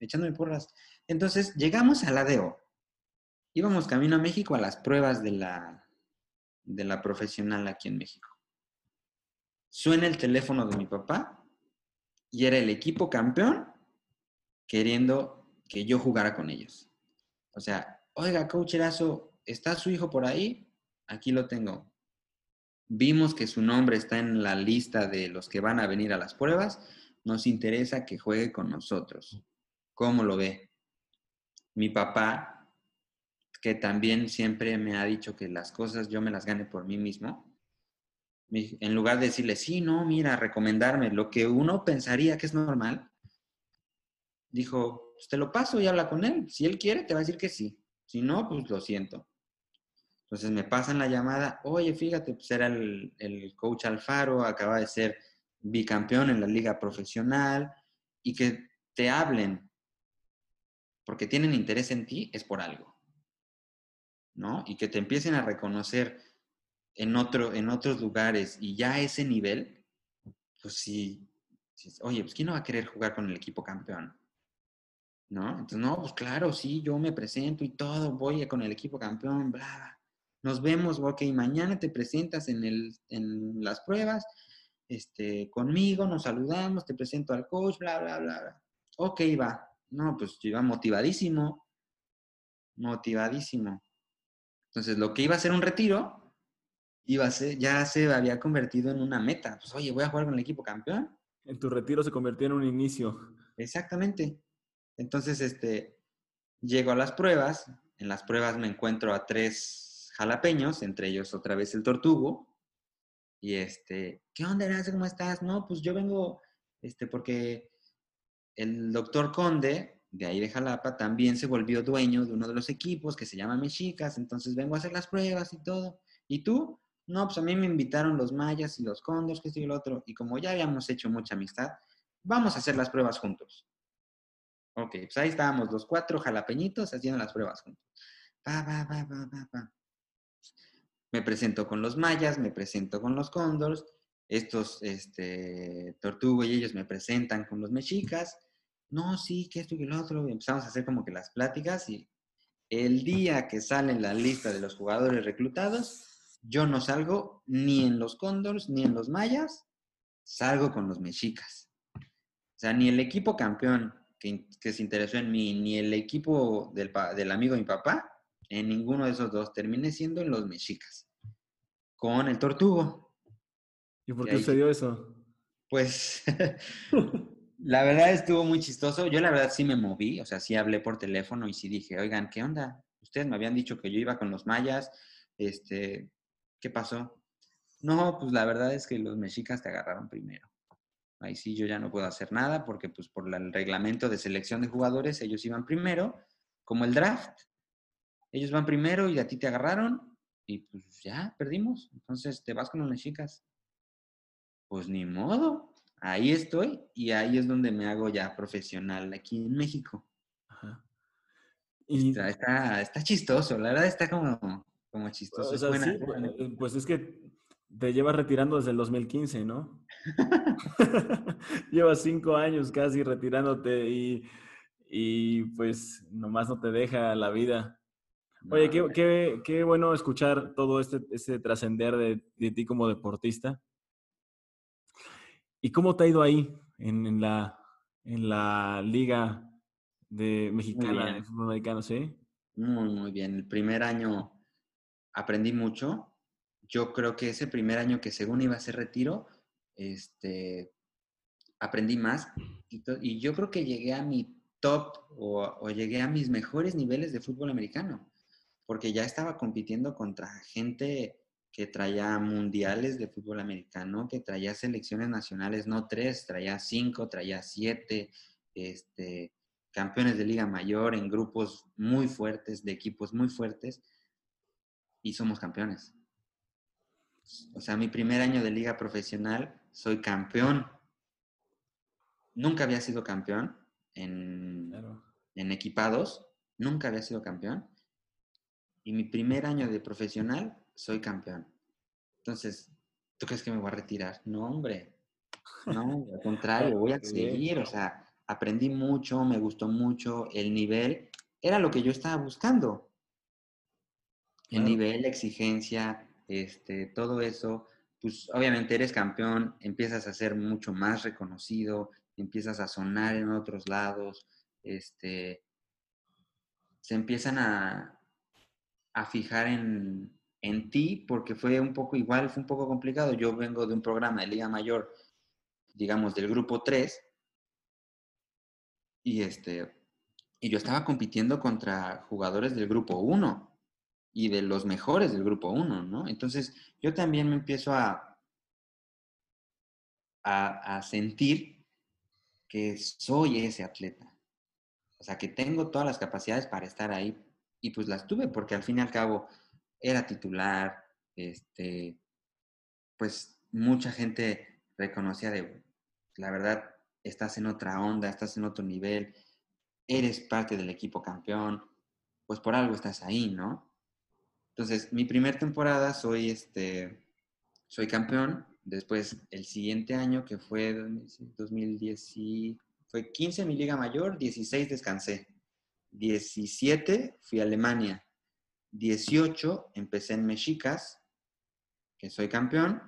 echándome porras. Entonces, llegamos a la DEO. Íbamos camino a México a las pruebas de la, de la profesional aquí en México. Suena el teléfono de mi papá y era el equipo campeón queriendo que yo jugara con ellos. O sea, oiga, coach ¿está su hijo por ahí? Aquí lo tengo. Vimos que su nombre está en la lista de los que van a venir a las pruebas nos interesa que juegue con nosotros. ¿Cómo lo ve? Mi papá, que también siempre me ha dicho que las cosas yo me las gane por mí mismo, en lugar de decirle, sí, no, mira, recomendarme lo que uno pensaría que es normal, dijo, pues te lo paso y habla con él. Si él quiere, te va a decir que sí. Si no, pues lo siento. Entonces me pasan la llamada, oye, fíjate, pues era el, el coach Alfaro, acaba de ser bicampeón en la liga profesional y que te hablen porque tienen interés en ti, es por algo. ¿No? Y que te empiecen a reconocer en, otro, en otros lugares y ya a ese nivel, pues sí, oye, pues ¿quién no va a querer jugar con el equipo campeón? ¿No? Entonces, no, pues claro, sí, yo me presento y todo, voy con el equipo campeón, bla, Nos vemos, ok, mañana te presentas en, el, en las pruebas este, conmigo, nos saludamos, te presento al coach, bla, bla, bla, bla. Ok, va. No, pues yo iba motivadísimo, motivadísimo. Entonces, lo que iba a ser un retiro, iba a ser, ya se había convertido en una meta. Pues, oye, voy a jugar con el equipo campeón. En tu retiro se convirtió en un inicio. Exactamente. Entonces, este, llego a las pruebas. En las pruebas me encuentro a tres jalapeños, entre ellos otra vez el tortugo. Y este, ¿qué onda, Erasmo? ¿Cómo estás? No, pues yo vengo, este, porque el doctor Conde, de ahí de Jalapa, también se volvió dueño de uno de los equipos que se llama Mexicas, entonces vengo a hacer las pruebas y todo. ¿Y tú? No, pues a mí me invitaron los mayas y los condos, que esto y el otro, y como ya habíamos hecho mucha amistad, vamos a hacer las pruebas juntos. Ok, pues ahí estábamos los cuatro jalapeñitos haciendo las pruebas juntos. Va, va, va, va, va, va. Me presento con los mayas, me presento con los cóndors, estos, este, Tortugo y ellos me presentan con los mexicas. No, sí, que esto y lo otro. empezamos a hacer como que las pláticas y el día que sale la lista de los jugadores reclutados, yo no salgo ni en los cóndors ni en los mayas, salgo con los mexicas. O sea, ni el equipo campeón que, se interesó en mí, ni el equipo del, del amigo de mi papá, en ninguno de esos dos. Terminé siendo en los mexicas. Con el tortugo. ¿Y por qué sucedió eso? Pues la verdad estuvo muy chistoso. Yo la verdad sí me moví, o sea, sí hablé por teléfono y sí dije, oigan, ¿qué onda? Ustedes me habían dicho que yo iba con los mayas, este, ¿qué pasó? No, pues la verdad es que los mexicas te agarraron primero. Ahí sí yo ya no puedo hacer nada porque pues por el reglamento de selección de jugadores ellos iban primero, como el draft ellos van primero y a ti te agarraron y pues ya, perdimos. Entonces te vas con las chicas. Pues ni modo. Ahí estoy y ahí es donde me hago ya profesional aquí en México. Y... Está, está, chistoso, la verdad está como, como chistoso. Eh, pues es que te llevas retirando desde el 2015, ¿no? Llevas cinco años casi retirándote y, y pues nomás no te deja la vida. Oye, qué, qué, bueno escuchar todo este, este trascender de, de, ti como deportista. ¿Y cómo te ha ido ahí en, la, en la liga de mexicana de fútbol americano, sí? Muy, muy bien. El primer año aprendí mucho. Yo creo que ese primer año que según iba a ser retiro, este, aprendí más. Y, yo creo que llegué a mi top o, llegué a mis mejores niveles de fútbol americano, porque ya estaba compitiendo contra gente que traía mundiales de fútbol americano, que traía selecciones nacionales, no tres, traía cinco, traía siete, este, campeones de Liga Mayor en grupos muy fuertes, de equipos muy fuertes, y somos campeones. O sea, mi primer año de liga profesional, soy campeón. Nunca había sido campeón en, en equipados, nunca había sido campeón. Y mi primer año de profesional, soy campeón. Entonces, ¿tú crees que me voy a retirar? No, hombre. No, al contrario, voy a seguir. O sea, aprendí mucho, me gustó mucho el nivel. Era lo que yo estaba buscando. El nivel, la exigencia, este, todo eso. Pues obviamente eres campeón, empiezas a ser mucho más reconocido, empiezas a sonar en otros lados, este, se empiezan a, a fijar en, en ti porque fue un poco igual, fue un poco complicado. Yo vengo de un programa de Liga Mayor, digamos, del grupo 3, y, este, y yo estaba compitiendo contra jugadores del grupo 1 y de los mejores del grupo 1, ¿no? Entonces yo también me empiezo a, a, a sentir que soy ese atleta. O sea, que tengo todas las capacidades para estar ahí. Y pues las tuve, porque al fin y al cabo, era titular, este, pues mucha gente reconocía de, la verdad, estás en otra onda, estás en otro nivel, eres parte del equipo campeón, pues por algo estás ahí, ¿no? Entonces, mi primera temporada soy, este, soy campeón, después el siguiente año, que fue 2010, fue 15 mi liga mayor, 16 descansé, 17 fui a Alemania, 18 empecé en Mexicas, que soy campeón.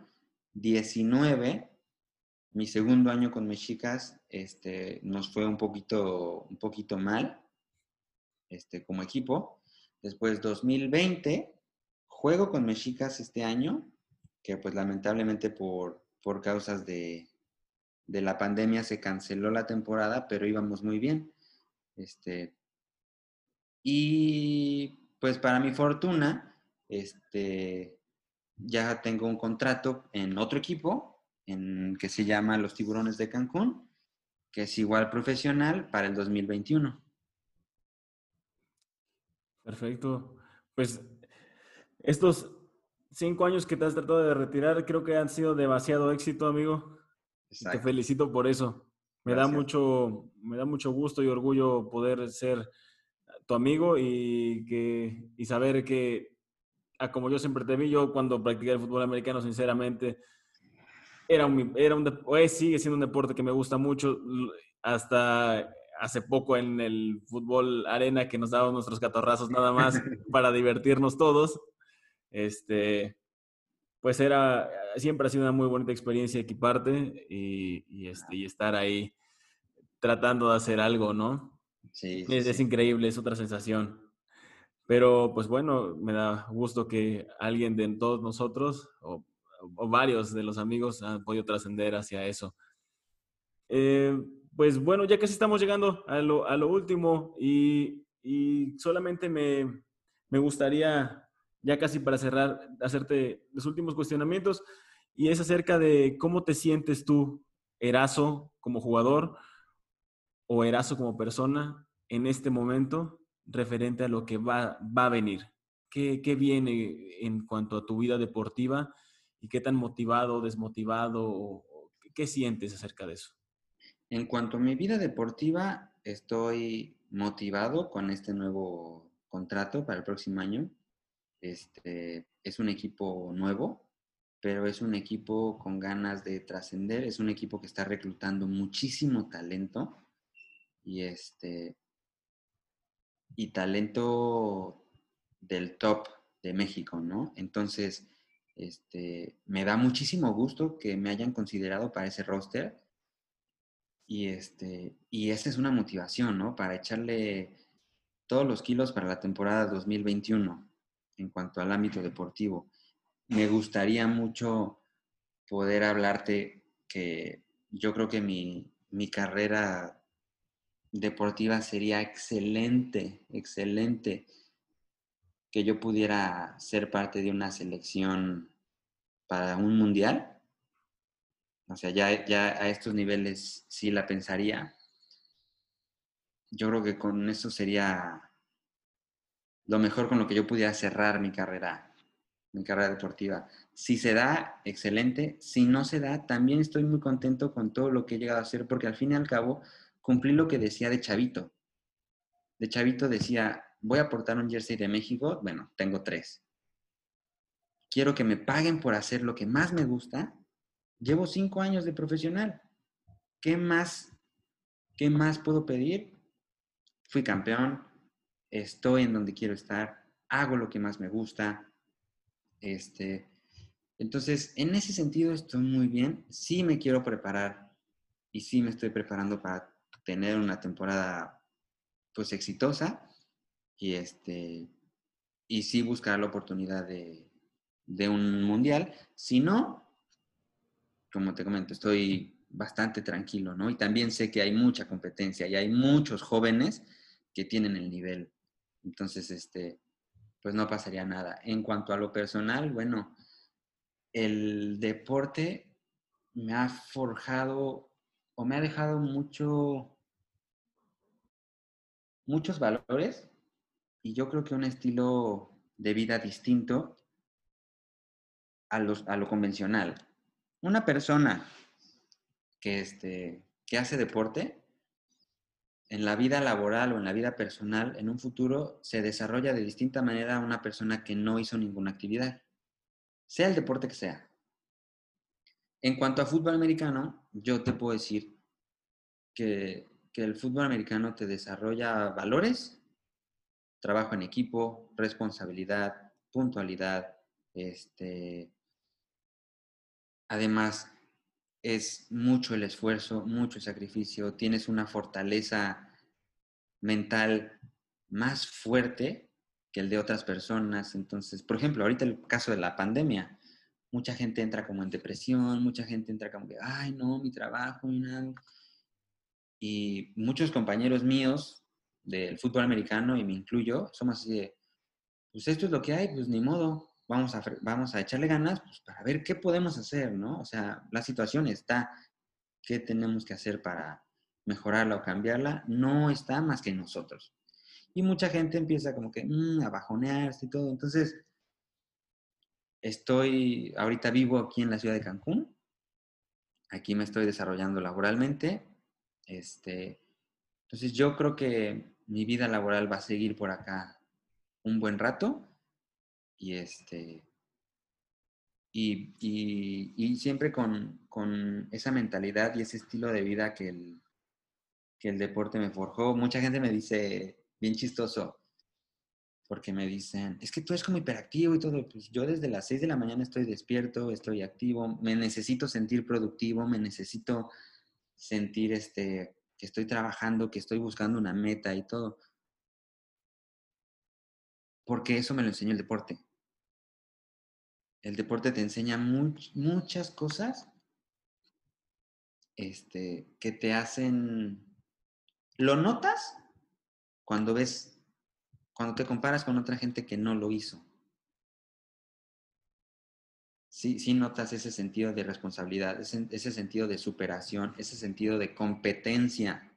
19, mi segundo año con Mexicas, este, nos fue un poquito, un poquito mal este, como equipo. Después 2020, juego con Mexicas este año, que pues lamentablemente por, por causas de, de la pandemia se canceló la temporada, pero íbamos muy bien. Este, y pues para mi fortuna, este, ya tengo un contrato en otro equipo en, que se llama Los Tiburones de Cancún, que es igual profesional para el 2021. Perfecto. Pues estos cinco años que te has tratado de retirar creo que han sido demasiado éxito, amigo. Te felicito por eso. Me da, mucho, me da mucho gusto y orgullo poder ser tu amigo y, que, y saber que, como yo siempre te vi, yo cuando practiqué el fútbol americano, sinceramente, era un, era un, sigue siendo un deporte que me gusta mucho. Hasta hace poco en el fútbol arena que nos daban nuestros catorrazos nada más para divertirnos todos. Este, pues era, siempre ha sido una muy bonita experiencia equiparte y, y, este, y estar ahí tratando de hacer algo, ¿no? Sí, es, increíble, es otra sensación. Pero pues bueno, me da gusto que alguien de todos nosotros o, varios de los amigos han podido trascender hacia eso. Eh, pues bueno, ya casi estamos llegando a lo, a lo último y, y solamente me, me, gustaría, ya casi para cerrar, hacerte los últimos cuestionamientos y es acerca de cómo te sientes tú, Erazo, como jugador, o Erazo como persona en este momento referente a lo que va, va a venir? ¿Qué, ¿Qué, viene en cuanto a tu vida deportiva y qué tan motivado, desmotivado, qué sientes acerca de eso? En cuanto a mi vida deportiva, estoy motivado con este nuevo contrato para el próximo año. Este, es un equipo nuevo, pero es un equipo con ganas de trascender, es un equipo que está reclutando muchísimo talento y este y talento del top de México, ¿no? Entonces, Este, me da muchísimo gusto que me hayan considerado para ese roster. Y, este, y esa es una motivación, ¿no? Para echarle todos los kilos para la temporada 2021 en cuanto al ámbito deportivo. Me gustaría mucho poder hablarte que yo creo que mi, mi carrera deportiva sería excelente, excelente que yo pudiera ser parte de una selección para un mundial. O sea, ya, ya a estos niveles sí la pensaría. Yo creo que con eso sería lo mejor con lo que yo pudiera cerrar mi carrera, mi carrera deportiva. Si se da, excelente. Si no se da, también estoy muy contento con todo lo que he llegado a hacer, porque al fin y al cabo cumplí lo que decía de Chavito. De Chavito decía, voy a aportar un jersey de México. Bueno, tengo tres. Quiero que me paguen por hacer lo que más me gusta. Llevo cinco años de profesional. ¿Qué más, qué más puedo pedir? Fui campeón, estoy en donde quiero estar, hago lo que más me gusta. Este, entonces, en ese sentido estoy muy bien. Sí me quiero preparar y sí me estoy preparando para tener una temporada pues exitosa y este y sí buscar la oportunidad de, de un mundial. Si no, como te comento, estoy bastante tranquilo, ¿no? Y también sé que hay mucha competencia y hay muchos jóvenes que tienen el nivel entonces, este, pues no pasaría nada. En cuanto a lo personal, bueno, el deporte me ha forjado o me ha dejado mucho, muchos valores y yo creo que un estilo de vida distinto a, los, a lo convencional. Una persona que, este, que hace deporte en la vida laboral o en la vida personal, en un futuro, se desarrolla de distinta manera a una persona que no hizo ninguna actividad, sea el deporte que sea. En cuanto a fútbol americano, yo te puedo decir que, el fútbol americano te desarrolla valores, trabajo en equipo, responsabilidad, puntualidad, este, además es mucho el esfuerzo, mucho el sacrificio, tienes una fortaleza mental más fuerte que el de otras personas. Entonces, por ejemplo, ahorita el caso de la pandemia, mucha gente entra como en depresión, mucha gente entra como que, ay, no, mi trabajo, y nada. Y muchos compañeros míos del fútbol americano, y me incluyo, somos así de, pues esto es lo que hay, pues ni modo, vamos a, vamos a echarle ganas pues, para ver qué podemos hacer, ¿no? O sea, la situación está, ¿qué tenemos que hacer para mejorarla o cambiarla? No está más que nosotros. Y mucha gente empieza como que mm, a bajonearse y todo. Entonces, estoy, ahorita vivo aquí en la ciudad de Cancún. Aquí me estoy desarrollando laboralmente. Este, entonces, yo creo que mi vida laboral va a seguir por acá un buen rato y este y, siempre con, esa mentalidad y ese estilo de vida que el, que el deporte me forjó. Mucha gente me dice, bien chistoso, porque me dicen, es que tú eres como hiperactivo y todo. Pues yo desde las 6 de la mañana estoy despierto, estoy activo, me necesito sentir productivo, me necesito sentir este, que estoy trabajando, que estoy buscando una meta y todo. Porque eso me lo enseñó el deporte el deporte te enseña muchas cosas este, que te hacen... ¿Lo notas? Cuando ves, cuando te comparas con otra gente que no lo hizo. Sí, sí notas ese sentido de responsabilidad, ese, ese sentido de superación, ese sentido de competencia.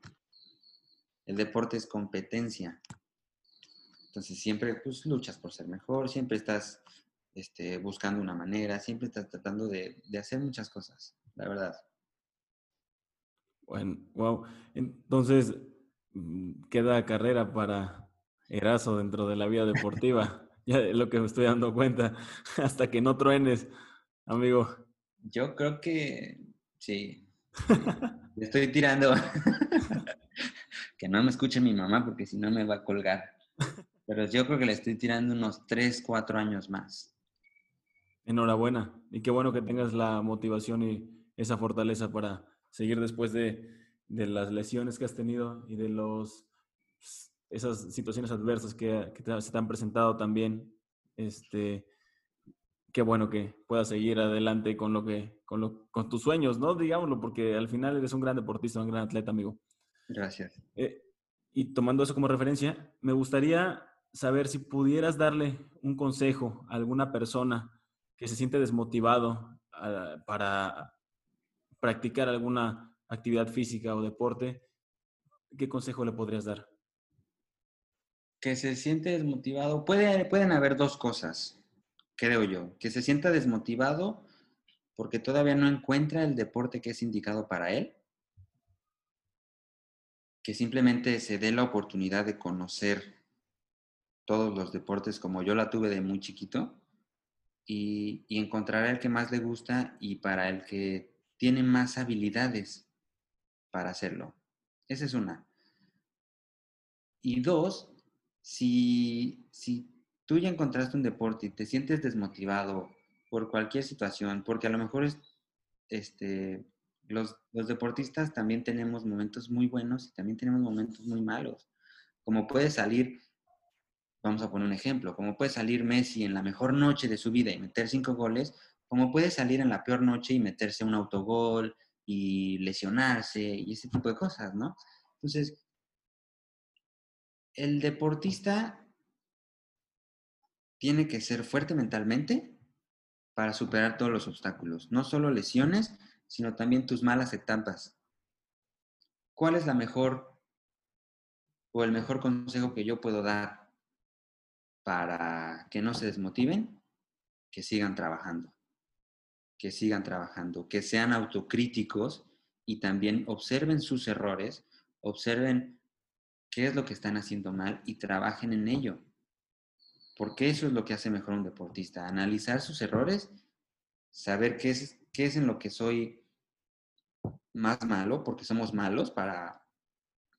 El deporte es competencia. Entonces siempre pues, luchas por ser mejor, siempre estás este, buscando una manera, siempre estás tratando de, hacer muchas cosas, la verdad. Bueno, wow. Entonces, mm, queda carrera para Erazo dentro de la vida deportiva. ya de lo que me estoy dando cuenta. Hasta que no truenes, amigo. Yo creo que sí. Le estoy tirando. que no me escuche mi mamá porque si no me va a colgar. Pero yo creo que le estoy tirando unos 3, 4 años más. Enhorabuena. Y qué bueno que tengas la motivación y esa fortaleza para seguir después de, de las lesiones que has tenido y de los, esas situaciones adversas que, que se te han presentado también. Este, qué bueno que puedas seguir adelante con lo que, con, lo, con tus sueños, ¿no? Digámoslo, porque al final eres un gran deportista, un gran atleta, amigo. Gracias. Eh, y tomando eso como referencia, me gustaría saber si pudieras darle un consejo a alguna persona que se siente desmotivado ah, para practicar alguna actividad física o deporte, ¿qué consejo le podrías dar? Que se siente desmotivado. Puede, pueden haber dos cosas creo yo, que se sienta desmotivado porque todavía no encuentra el deporte que es indicado para él, que simplemente se dé la oportunidad de conocer todos los deportes como yo la tuve de muy chiquito y, y encontrará el que más le gusta y para el que tiene más habilidades para hacerlo. Esa es una. Y dos, si, si tú ya encontraste un deporte y te sientes desmotivado por cualquier situación, porque a lo mejor es, este, los, los deportistas también tenemos momentos muy buenos y también tenemos momentos muy malos. Como puede salir, vamos a poner un ejemplo, como puede salir Messi en la mejor noche de su vida y meter cinco goles, como puede salir en la peor noche y meterse un autogol y lesionarse y ese tipo de cosas, ¿no? Entonces, el deportista tiene que ser fuerte mentalmente para superar todos los obstáculos, no solo lesiones, sino también tus malas etapas. ¿Cuál es la mejor o el mejor consejo que yo puedo dar para que no se desmotiven? Que sigan trabajando, que sigan trabajando, que sean autocríticos y también observen sus errores, observen qué es lo que están haciendo mal y trabajen en ello porque eso es lo que hace mejor un deportista, analizar sus errores, saber qué es, qué es en lo que soy más malo, porque somos malos para,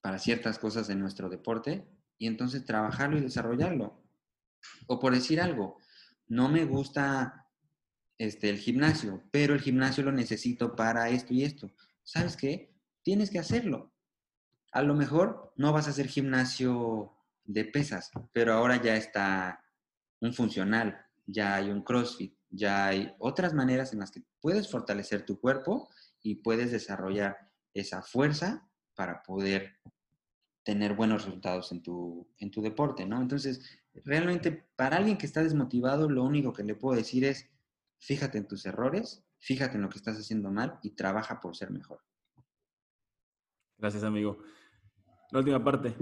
para ciertas cosas en nuestro deporte, y entonces trabajarlo y desarrollarlo. O por decir algo, no me gusta este, el gimnasio, pero el gimnasio lo necesito para esto y esto. ¿Sabes qué? Tienes que hacerlo. A lo mejor no vas a hacer gimnasio de pesas, pero ahora ya está un funcional, ya hay un CrossFit, ya hay otras maneras en las que puedes fortalecer tu cuerpo y puedes desarrollar esa fuerza para poder tener buenos resultados en tu, en tu deporte, ¿no? Entonces, realmente para alguien que está desmotivado, lo único que le puedo decir es, fíjate en tus errores, fíjate en lo que estás haciendo mal y trabaja por ser mejor. Gracias, amigo. La última parte.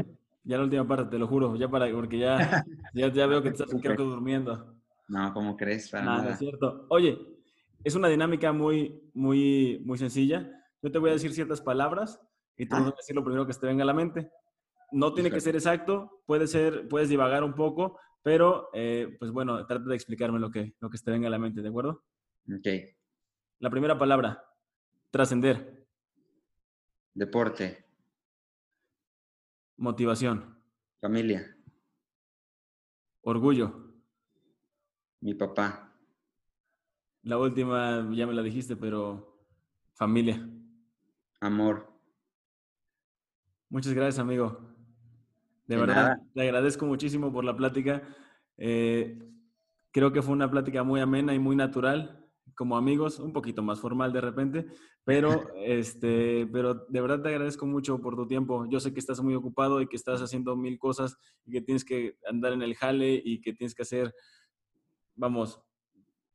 Ya la última parte, te lo juro, ya para, porque ya, ya, veo que estás creo durmiendo. No, ¿cómo crees? Para nada, es cierto. Oye, es una dinámica muy, muy, muy sencilla. Yo te voy a decir ciertas palabras y tú vas a decir lo primero que te venga a la mente. No tiene que ser exacto, puede ser, puedes divagar un poco, pero eh, pues bueno, trata de explicarme lo que, lo que te venga a la mente, ¿de acuerdo? Ok. La primera palabra, trascender. Deporte. Motivación. Familia. Orgullo. Mi papá. La última ya me la dijiste, pero familia. Amor. Muchas gracias, amigo. De, verdad, te agradezco muchísimo por la plática. Eh, creo que fue una plática muy amena y muy natural como amigos, un poquito más formal de repente, pero, este, pero de verdad te agradezco mucho por tu tiempo. Yo sé que estás muy ocupado y que estás haciendo mil cosas y que tienes que andar en el jale y que tienes que hacer, vamos,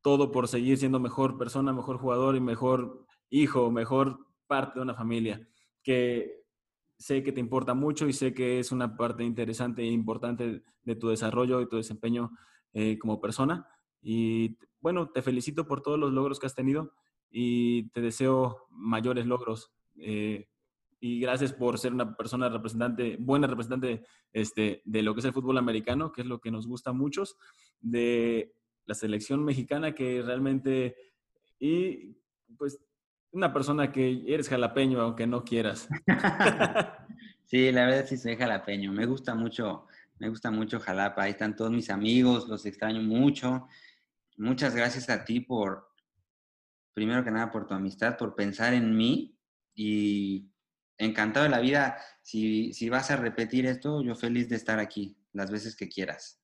todo por seguir siendo mejor persona, mejor jugador y mejor hijo, mejor parte de una familia, que sé que te importa mucho y sé que es una parte interesante e importante de tu desarrollo y tu desempeño eh, como persona. Y bueno, te felicito por todos los logros que has tenido y te deseo mayores logros. Eh, y gracias por ser una persona representante, buena representante este, de lo que es el fútbol americano, que es lo que nos gusta a muchos, de la selección mexicana que realmente, y pues una persona que eres jalapeño aunque no quieras. sí, la verdad sí soy jalapeño, me gusta mucho, me gusta mucho Jalapa, ahí están todos mis amigos, los extraño mucho muchas gracias a ti por, primero que nada, por tu amistad, por pensar en mí y encantado de la vida. Si, si vas a repetir esto, yo feliz de estar aquí las veces que quieras.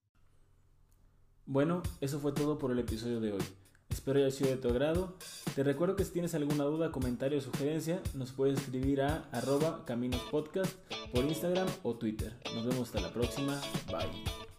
Bueno, eso fue todo por el episodio de hoy. Espero haya sido de tu agrado. Te recuerdo que si tienes alguna duda, comentario o sugerencia, nos puedes escribir a arroba caminospodcast por Instagram o Twitter. Nos vemos hasta la próxima. Bye.